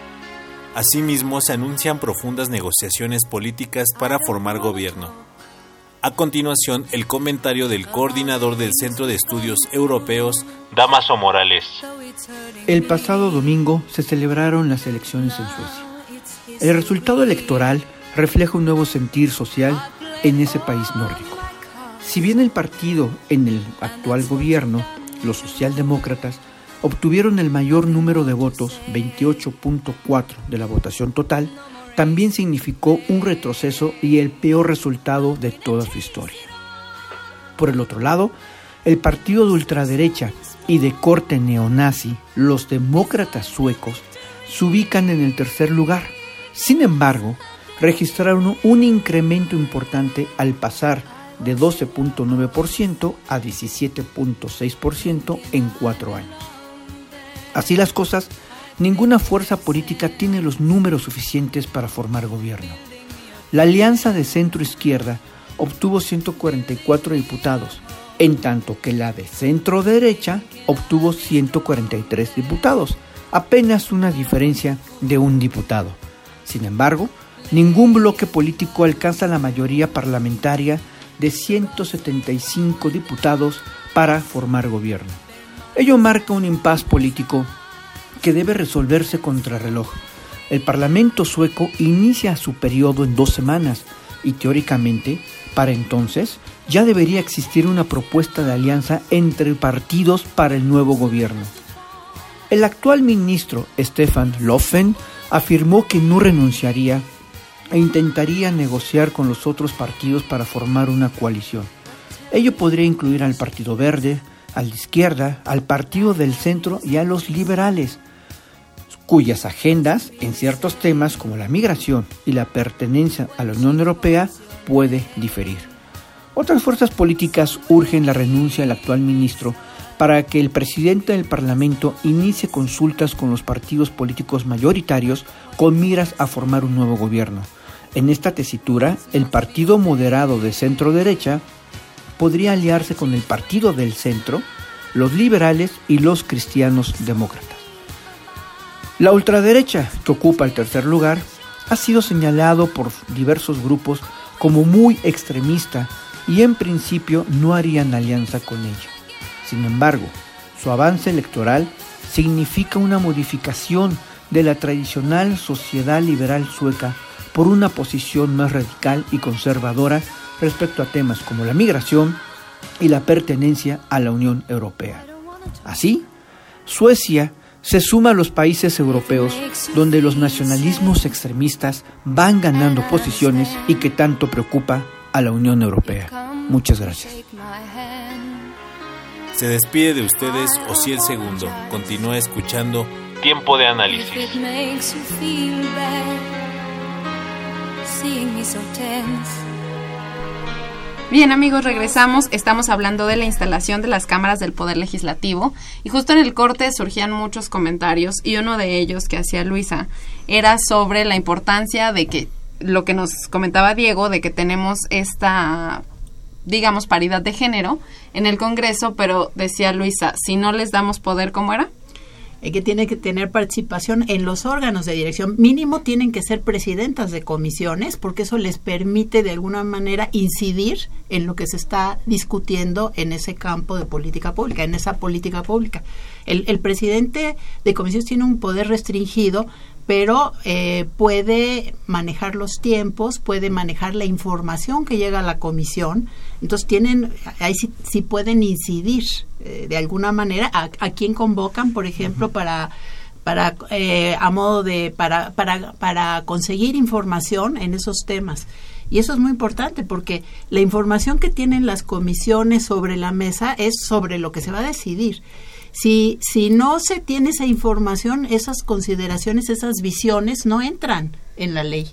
Asimismo, se anuncian profundas negociaciones políticas para formar gobierno. A continuación, el comentario del coordinador del Centro de Estudios Europeos, Damaso Morales. El pasado domingo se celebraron las elecciones en Suecia. El resultado electoral refleja un nuevo sentir social en ese país nórdico. Si bien el partido en el actual gobierno, los socialdemócratas, obtuvieron el mayor número de votos, 28.4 de la votación total, también significó un retroceso y el peor resultado de toda su historia. Por el otro lado, el partido de ultraderecha y de corte neonazi, los demócratas suecos, se ubican en el tercer lugar. Sin embargo, registraron un incremento importante al pasar de 12.9% a 17.6% en cuatro años. Así las cosas, ninguna fuerza política tiene los números suficientes para formar gobierno. La alianza de centro izquierda obtuvo 144 diputados, en tanto que la de centro derecha obtuvo 143 diputados, apenas una diferencia de un diputado. Sin embargo, ningún bloque político alcanza la mayoría parlamentaria de 175 diputados para formar gobierno. Ello marca un impas político que debe resolverse contra reloj. El Parlamento sueco inicia su periodo en dos semanas y teóricamente, para entonces, ya debería existir una propuesta de alianza entre partidos para el nuevo gobierno. El actual ministro Stefan Löfven afirmó que no renunciaría e intentaría negociar con los otros partidos para formar una coalición. Ello podría incluir al Partido Verde, al de izquierda, al Partido del Centro y a los liberales, cuyas agendas en ciertos temas como la migración y la pertenencia a la Unión Europea puede diferir. Otras fuerzas políticas urgen la renuncia del actual ministro para que el presidente del Parlamento inicie consultas con los partidos políticos mayoritarios con miras a formar un nuevo gobierno. En esta tesitura, el partido moderado de centro derecha podría aliarse con el partido del centro, los liberales y los cristianos demócratas. La ultraderecha, que ocupa el tercer lugar, ha sido señalado por diversos grupos como muy extremista y en principio no harían alianza con ella. Sin embargo, su avance electoral significa una modificación de la tradicional sociedad liberal sueca por una posición más radical y conservadora respecto a temas como la migración y la pertenencia a la Unión Europea. Así, Suecia se suma a los países europeos donde los nacionalismos extremistas van ganando posiciones y que tanto preocupa a la Unión Europea. Muchas gracias. Se despide de ustedes el Segundo. Continúa escuchando Tiempo de Análisis. Bien amigos, regresamos. Estamos hablando de la instalación de las cámaras del Poder Legislativo y justo en el corte surgían muchos comentarios y uno de ellos que hacía Luisa era sobre la importancia de que lo que nos comentaba Diego, de que tenemos esta, digamos, paridad de género en el Congreso, pero decía Luisa, si no les damos poder, ¿cómo era? Eh, que tiene que tener participación en los órganos de dirección. Mínimo tienen que ser presidentas de comisiones porque eso les permite de alguna manera incidir en lo que se está discutiendo en ese campo de política pública, en esa política pública. El, el presidente de comisiones tiene un poder restringido pero eh, puede manejar los tiempos, puede manejar la información que llega a la comisión. Entonces tienen, ahí sí, pueden incidir eh, de alguna manera a, a quién convocan, por ejemplo, para para eh, a modo de para, para para conseguir información en esos temas. Y eso es muy importante porque la información que tienen las comisiones sobre la mesa es sobre lo que se va a decidir. Si, si no se tiene esa información, esas consideraciones, esas visiones no entran en la ley.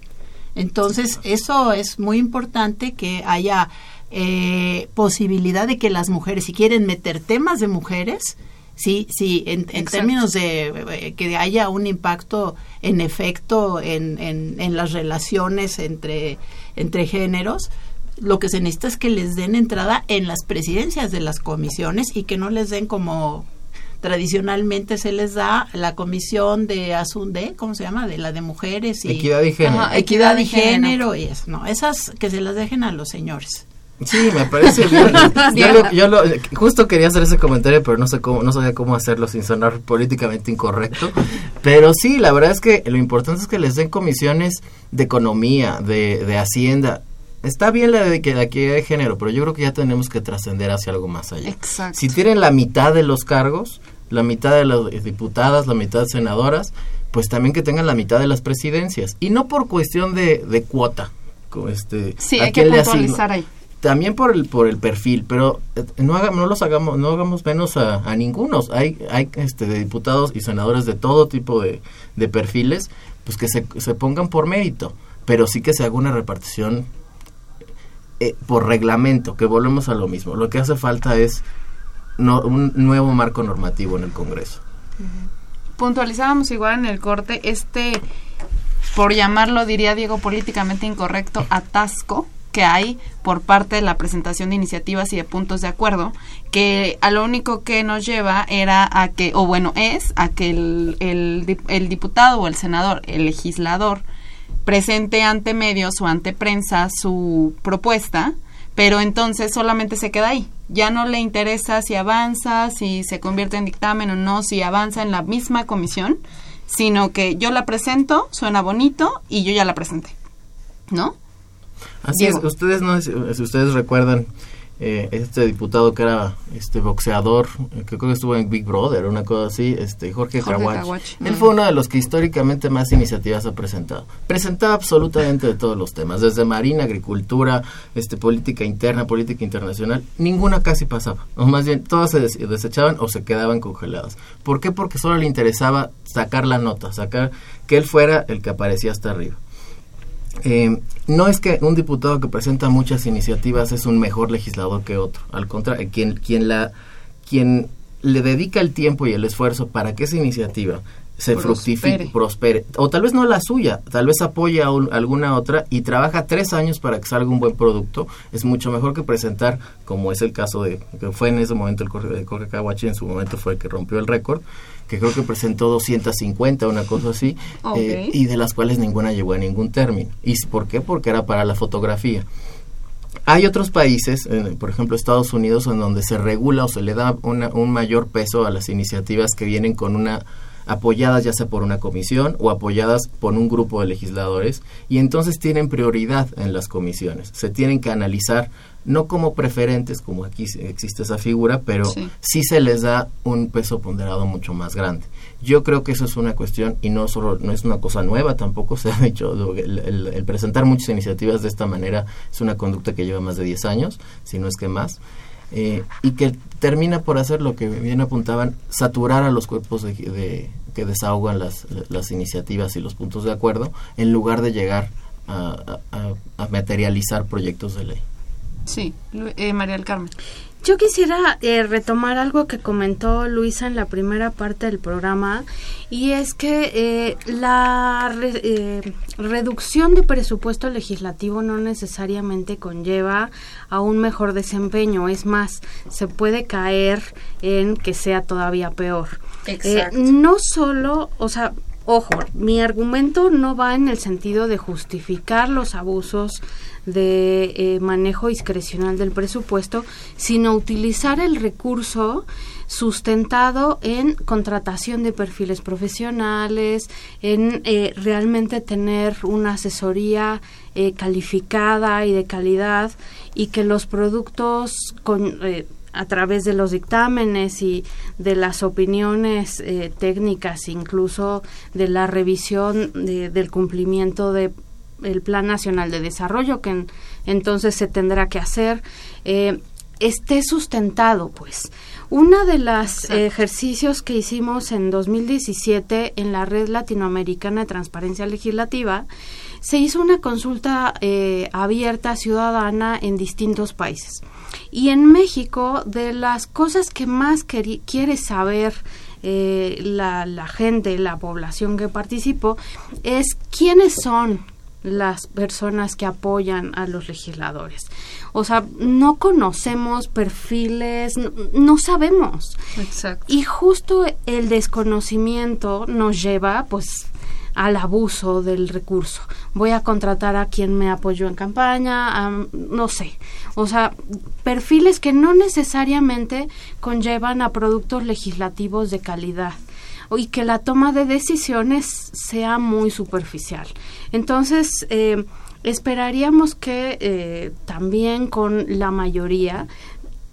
Entonces, eso es muy importante que haya eh, posibilidad de que las mujeres, si quieren meter temas de mujeres, sí, sí, en, términos de eh, que haya un impacto en efecto en, en, en, las relaciones entre, entre géneros, lo que se necesita es que les den entrada en las presidencias de las comisiones y que no les den como tradicionalmente se les da la comisión de asunde, ¿cómo se llama? De la de mujeres y equidad y género. equidad, y género, y eso, no, esas que se las dejen a los señores. Sí, me parece bien. [LAUGHS] yo, lo, justo quería hacer ese comentario, pero no sé cómo, no sabía cómo hacerlo sin sonar políticamente incorrecto. Pero sí, la verdad es que lo importante es que les den comisiones de economía, de, de hacienda, está bien la de que la equidad de género, pero yo creo que ya tenemos que trascender hacia algo más allá. Exacto. Si tienen la mitad de los cargos, la mitad de las diputadas, la mitad de senadoras, pues también que tengan la mitad de las presidencias. Y no por cuestión de, de cuota. Este, sí, hay que puntualizar ahí. También por el por el perfil, pero eh, no hagamos, no los hagamos no hagamos menos a, a ninguno. Hay hay este de diputados y senadores de todo tipo de, de perfiles, pues que se, se pongan por mérito, pero sí que se haga una repartición eh, por reglamento, que volvemos a lo mismo. Lo que hace falta es un nuevo marco normativo en el Congreso. Puntualizábamos igual en el corte este, por llamarlo, diría Diego, políticamente incorrecto, atasco que hay por parte de la presentación de iniciativas y de puntos de acuerdo, que a lo único que nos lleva era a que, o bueno, es a que el, el, el diputado o el senador, el legislador, presente ante medios o ante prensa su propuesta, pero entonces solamente se queda ahí. Ya no le interesa si avanza, si se convierte en dictamen o no, si avanza en la misma comisión, sino que yo la presento, suena bonito y yo ya la presenté. ¿No? Así es, ustedes no, si ustedes recuerdan eh, este diputado que era este boxeador, eh, que creo que estuvo en Big Brother, una cosa así, este Jorge, Jorge Él fue uno de los que históricamente más iniciativas ha presentado. Presentaba absolutamente de todos los temas, desde marina, agricultura, este política interna, política internacional, ninguna casi pasaba. O más bien, todas se desechaban o se quedaban congeladas. ¿Por qué? Porque solo le interesaba sacar la nota, sacar que él fuera el que aparecía hasta arriba. Eh, no es que un diputado que presenta muchas iniciativas es un mejor legislador que otro. Al contrario, quien, quien, la, quien le dedica el tiempo y el esfuerzo para que esa iniciativa se fructifique, prospere. O tal vez no la suya, tal vez apoya a alguna otra y trabaja tres años para que salga un buen producto. Es mucho mejor que presentar, como es el caso de, que fue en ese momento el Jorge Caguachi, en su momento fue el que rompió el récord, que creo que presentó 250, una cosa así, eh, y de las cuales ninguna llegó a ningún término. ¿Y por qué? Porque era para la fotografía. Hay otros países, por ejemplo Estados Unidos, en donde se regula o se le da un mayor peso a las iniciativas que vienen con una apoyadas ya sea por una comisión o apoyadas por un grupo de legisladores y entonces tienen prioridad en las comisiones. Se tienen que analizar no como preferentes, como aquí existe esa figura, pero sí. se les da un peso ponderado mucho más grande. Yo creo que eso es una cuestión y no solo no es una cosa nueva, tampoco se [LAUGHS] ha hecho el, presentar muchas iniciativas de esta manera es una conducta que lleva más de 10 años, si no es que más. Eh, y que termina por hacer lo que bien apuntaban, saturar a los cuerpos de, que desahogan las, las, iniciativas y los puntos de acuerdo, en lugar de llegar a, a materializar proyectos de ley. Sí, eh, María del Carmen. Yo quisiera eh, retomar algo que comentó Luisa en la primera parte del programa y es que eh, la eh, reducción de presupuesto legislativo no necesariamente conlleva a un mejor desempeño, es más, se puede caer en que sea todavía peor. Exacto. no solo, o sea, ojo, mi argumento no va en el sentido de justificar los abusos de eh, manejo discrecional del presupuesto, sino utilizar el recurso sustentado en contratación de perfiles profesionales, en eh, realmente tener una asesoría eh, calificada y de calidad y que los productos con, a través de los dictámenes y de las opiniones técnicas, incluso de la revisión del cumplimiento de el Plan Nacional de Desarrollo que entonces se tendrá que hacer, eh, esté sustentado, pues. Uno de los ejercicios que hicimos en 2017 en la Red Latinoamericana de Transparencia Legislativa, se hizo una consulta eh, abierta ciudadana en distintos países. Y en México, de las cosas que más quiere saber eh, la, la, gente, la población que participó, es quiénes son las personas que apoyan a los legisladores. O sea, no conocemos perfiles, no, sabemos. Exacto. Y justo el desconocimiento nos lleva, pues, al abuso del recurso. Voy a contratar a quien me apoyó en campaña, no sé. O sea, perfiles que no necesariamente conllevan a productos legislativos de calidad y que la toma de decisiones sea muy superficial. Entonces, eh, esperaríamos que eh, también con la mayoría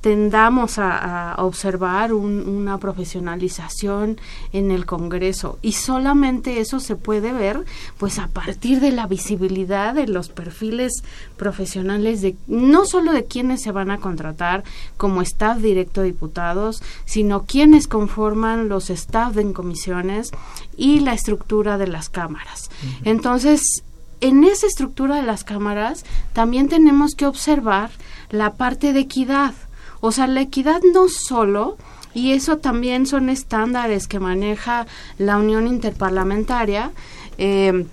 tendamos a, observar una profesionalización en el Congreso. Y solamente eso se puede ver pues a partir de la visibilidad de los perfiles profesionales de no solo de quienes se van a contratar como staff directo de diputados sino quienes conforman los staff en comisiones y la estructura de las cámaras. Entonces en esa estructura de las cámaras también tenemos que observar la parte de equidad o sea, la equidad no solo, y eso también son estándares que maneja la Unión Interparlamentaria, eh,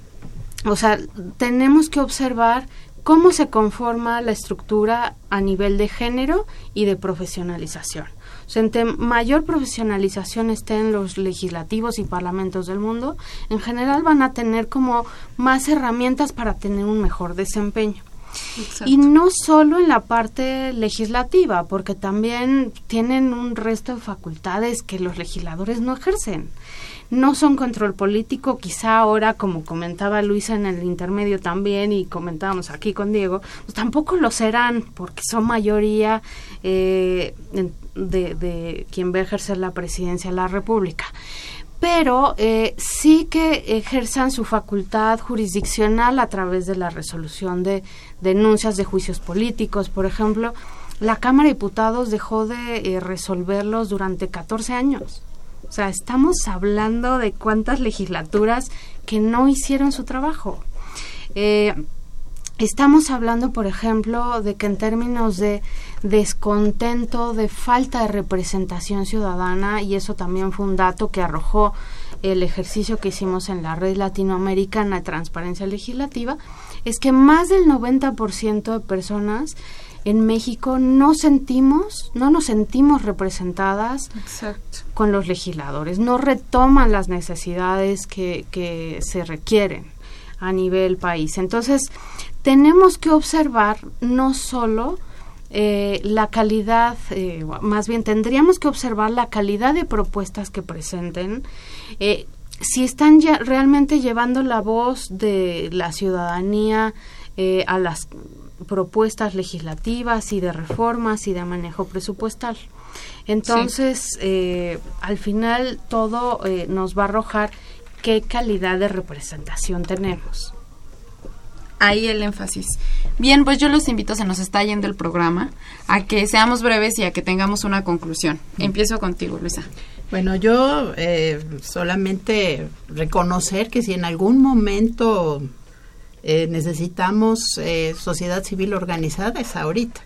o sea, tenemos que observar cómo se conforma la estructura a nivel de género y de profesionalización. O sea, entre mayor profesionalización esté en los legislativos y parlamentos del mundo, en general van a tener como más herramientas para tener un mejor desempeño. Y no solo en la parte legislativa, porque también tienen un resto de facultades que los legisladores no ejercen. No son control político, quizá ahora, como comentaba Luisa en el intermedio también y comentábamos aquí con Diego, pues tampoco lo serán, porque son mayoría eh, de, quien va a ejercer la presidencia de la República pero eh, sí que ejerzan su facultad jurisdiccional a través de la resolución de denuncias de juicios políticos. Por ejemplo, la Cámara de Diputados dejó de eh, resolverlos durante 14 años. O sea, estamos hablando de cuántas legislaturas que no hicieron su trabajo. Eh, Estamos hablando, por ejemplo, de que en términos de descontento, de falta de representación ciudadana, y eso también fue un dato que arrojó el ejercicio que hicimos en la red latinoamericana de transparencia legislativa, es que más del 90% de personas en México no sentimos, no nos sentimos representadas con los legisladores, no retoman las necesidades que, que se requieren a nivel país. Entonces, tenemos que observar no solo eh, la calidad, eh, más bien tendríamos que observar la calidad de propuestas que presenten, eh, si están ya realmente llevando la voz de la ciudadanía a las propuestas legislativas y de reformas y de manejo presupuestal. Entonces, eh, al final todo eh, nos va a arrojar qué calidad de representación tenemos. Ahí el énfasis. Bien, pues yo los invito, se nos está yendo el programa, a que seamos breves y a que tengamos una conclusión. Empiezo contigo, Luisa. Bueno, yo eh, solamente reconocer que si en algún momento eh, necesitamos eh, sociedad civil organizada es ahorita.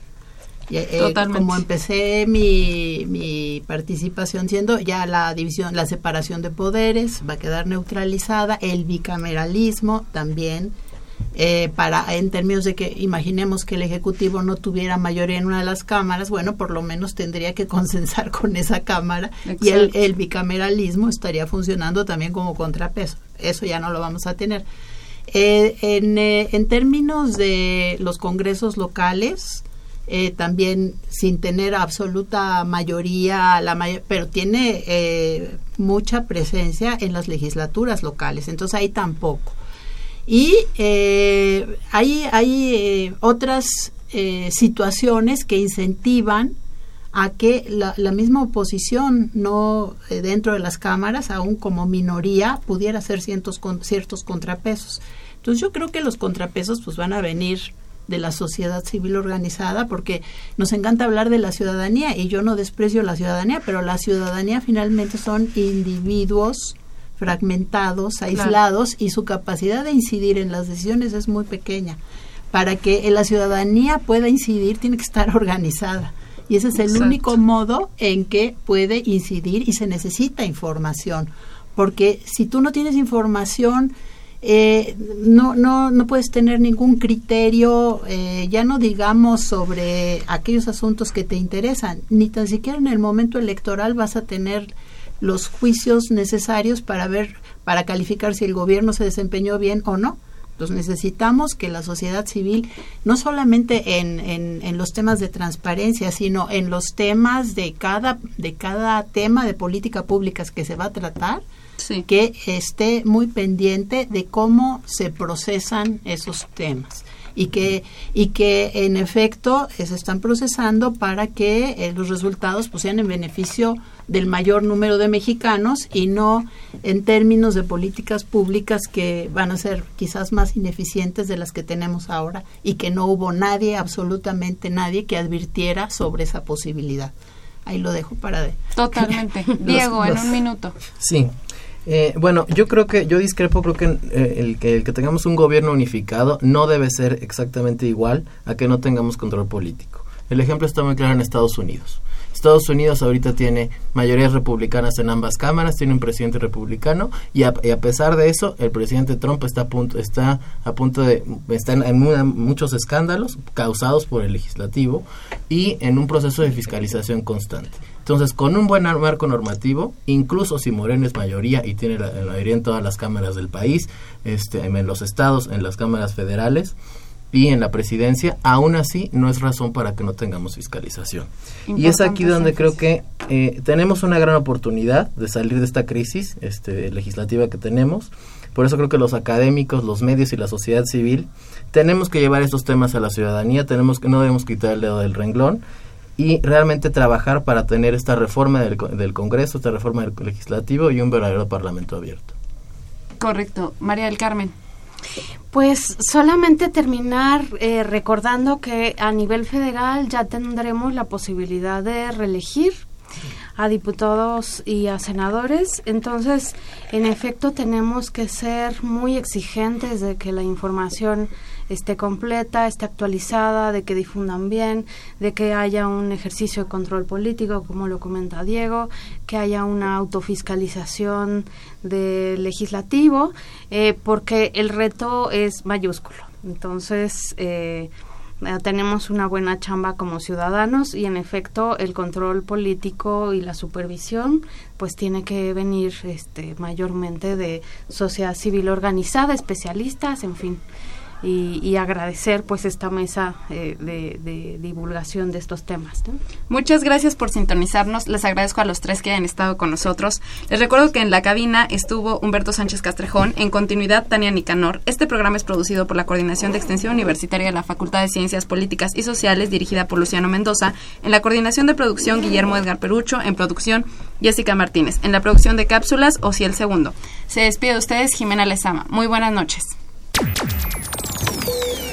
Eh, como empecé mi, mi participación siendo ya la división, la separación de poderes va a quedar neutralizada, el bicameralismo también, para en términos de que imaginemos que el ejecutivo no tuviera mayoría en una de las cámaras, bueno, por lo menos tendría que [LAUGHS] consensar con esa cámara y el, el bicameralismo estaría funcionando también como contrapeso. Eso ya no lo vamos a tener. Eh, eh, en, términos de los congresos locales, eh, también sin tener absoluta mayoría, la pero tiene mucha presencia en las legislaturas locales, entonces ahí tampoco. Y hay, hay otras situaciones que incentivan a que la, la, misma oposición no dentro de las cámaras, aún como minoría, pudiera hacer ciertos, ciertos contrapesos. Entonces yo creo que los contrapesos pues van a venir de la sociedad civil organizada porque nos encanta hablar de la ciudadanía y yo no desprecio la ciudadanía, pero la ciudadanía finalmente son individuos fragmentados, aislados y su capacidad de incidir en las decisiones es muy pequeña. Para que la ciudadanía pueda incidir tiene que estar [LAUGHS] organizada. Y ese es el único modo en que puede incidir y se necesita información. Porque si tú no tienes información, eh, no, no, no puedes tener ningún criterio, eh, ya no digamos sobre aquellos asuntos que te interesan, ni tan siquiera en el momento electoral vas a tener los juicios necesarios para ver, para calificar si el gobierno se desempeñó bien o no. Entonces necesitamos que la sociedad civil, no solamente en, en, en, los temas de transparencia, sino en los temas de cada, de cada tema de política pública que se va a tratar, que esté muy pendiente de cómo se procesan esos temas y que y que en efecto se están procesando para que eh, los resultados pues, sean en beneficio del mayor número de mexicanos y no en términos de políticas públicas que van a ser quizás más ineficientes de las que tenemos ahora y que no hubo nadie absolutamente nadie que advirtiera sobre esa posibilidad. Ahí lo dejo para de, totalmente. [LAUGHS] Diego en un minuto. Sí eh, bueno, yo creo que, yo discrepo, creo que, eh, el que el que tengamos un gobierno unificado no debe ser exactamente igual a que no tengamos control político. El ejemplo está muy claro en Estados Unidos. Estados Unidos ahorita tiene mayorías republicanas en ambas cámaras, tiene un presidente republicano y a, pesar de eso, el presidente Trump está a punto, está a punto de, está en, muchos escándalos causados por el legislativo y en un proceso de fiscalización constante. Entonces, con un buen marco normativo, incluso si Moreno es mayoría y tiene la, mayoría en todas las cámaras del país, este, en los estados, en las cámaras federales, y en la presidencia, aún así no es razón para que no tengamos fiscalización. y es aquí donde creo que eh, tenemos una gran oportunidad de salir de esta crisis este, legislativa que tenemos. Por eso creo que los académicos, los medios y la sociedad civil tenemos que llevar estos temas a la ciudadanía, tenemos que no debemos quitar el dedo del renglón y realmente trabajar para tener esta reforma del, del Congreso, esta reforma del legislativo y un verdadero parlamento abierto. Correcto. María del Carmen. Pues solamente terminar eh, recordando que a nivel federal ya tendremos la posibilidad de reelegir a diputados y a senadores. Entonces, en efecto, tenemos que ser muy exigentes de que la información esté completa, esté actualizada, de que difundan bien, de que haya un ejercicio de control político, como lo comenta Diego, que haya una autofiscalización del legislativo, eh, porque el reto es mayúsculo. Entonces, eh, tenemos una buena chamba como ciudadanos y en efecto el control político y la supervisión pues tiene que venir este mayormente de sociedad civil organizada, especialistas, en fin y, agradecer pues esta mesa eh, de, divulgación de estos temas. Muchas gracias por sintonizarnos. Les agradezco a los tres que hayan estado con nosotros. Les recuerdo que en la cabina estuvo Humberto Sánchez Castrejón, en continuidad Tania Nicanor. Este programa es producido por la Coordinación de Extensión Universitaria de la Facultad de Ciencias Políticas y Sociales, dirigida por Luciano Mendoza. En la coordinación de producción, Guillermo Edgar Perucho. En producción, Jessica Martínez. En la producción de cápsulas, el Segundo. Se despide de ustedes, Jimena Lezama. Muy buenas noches.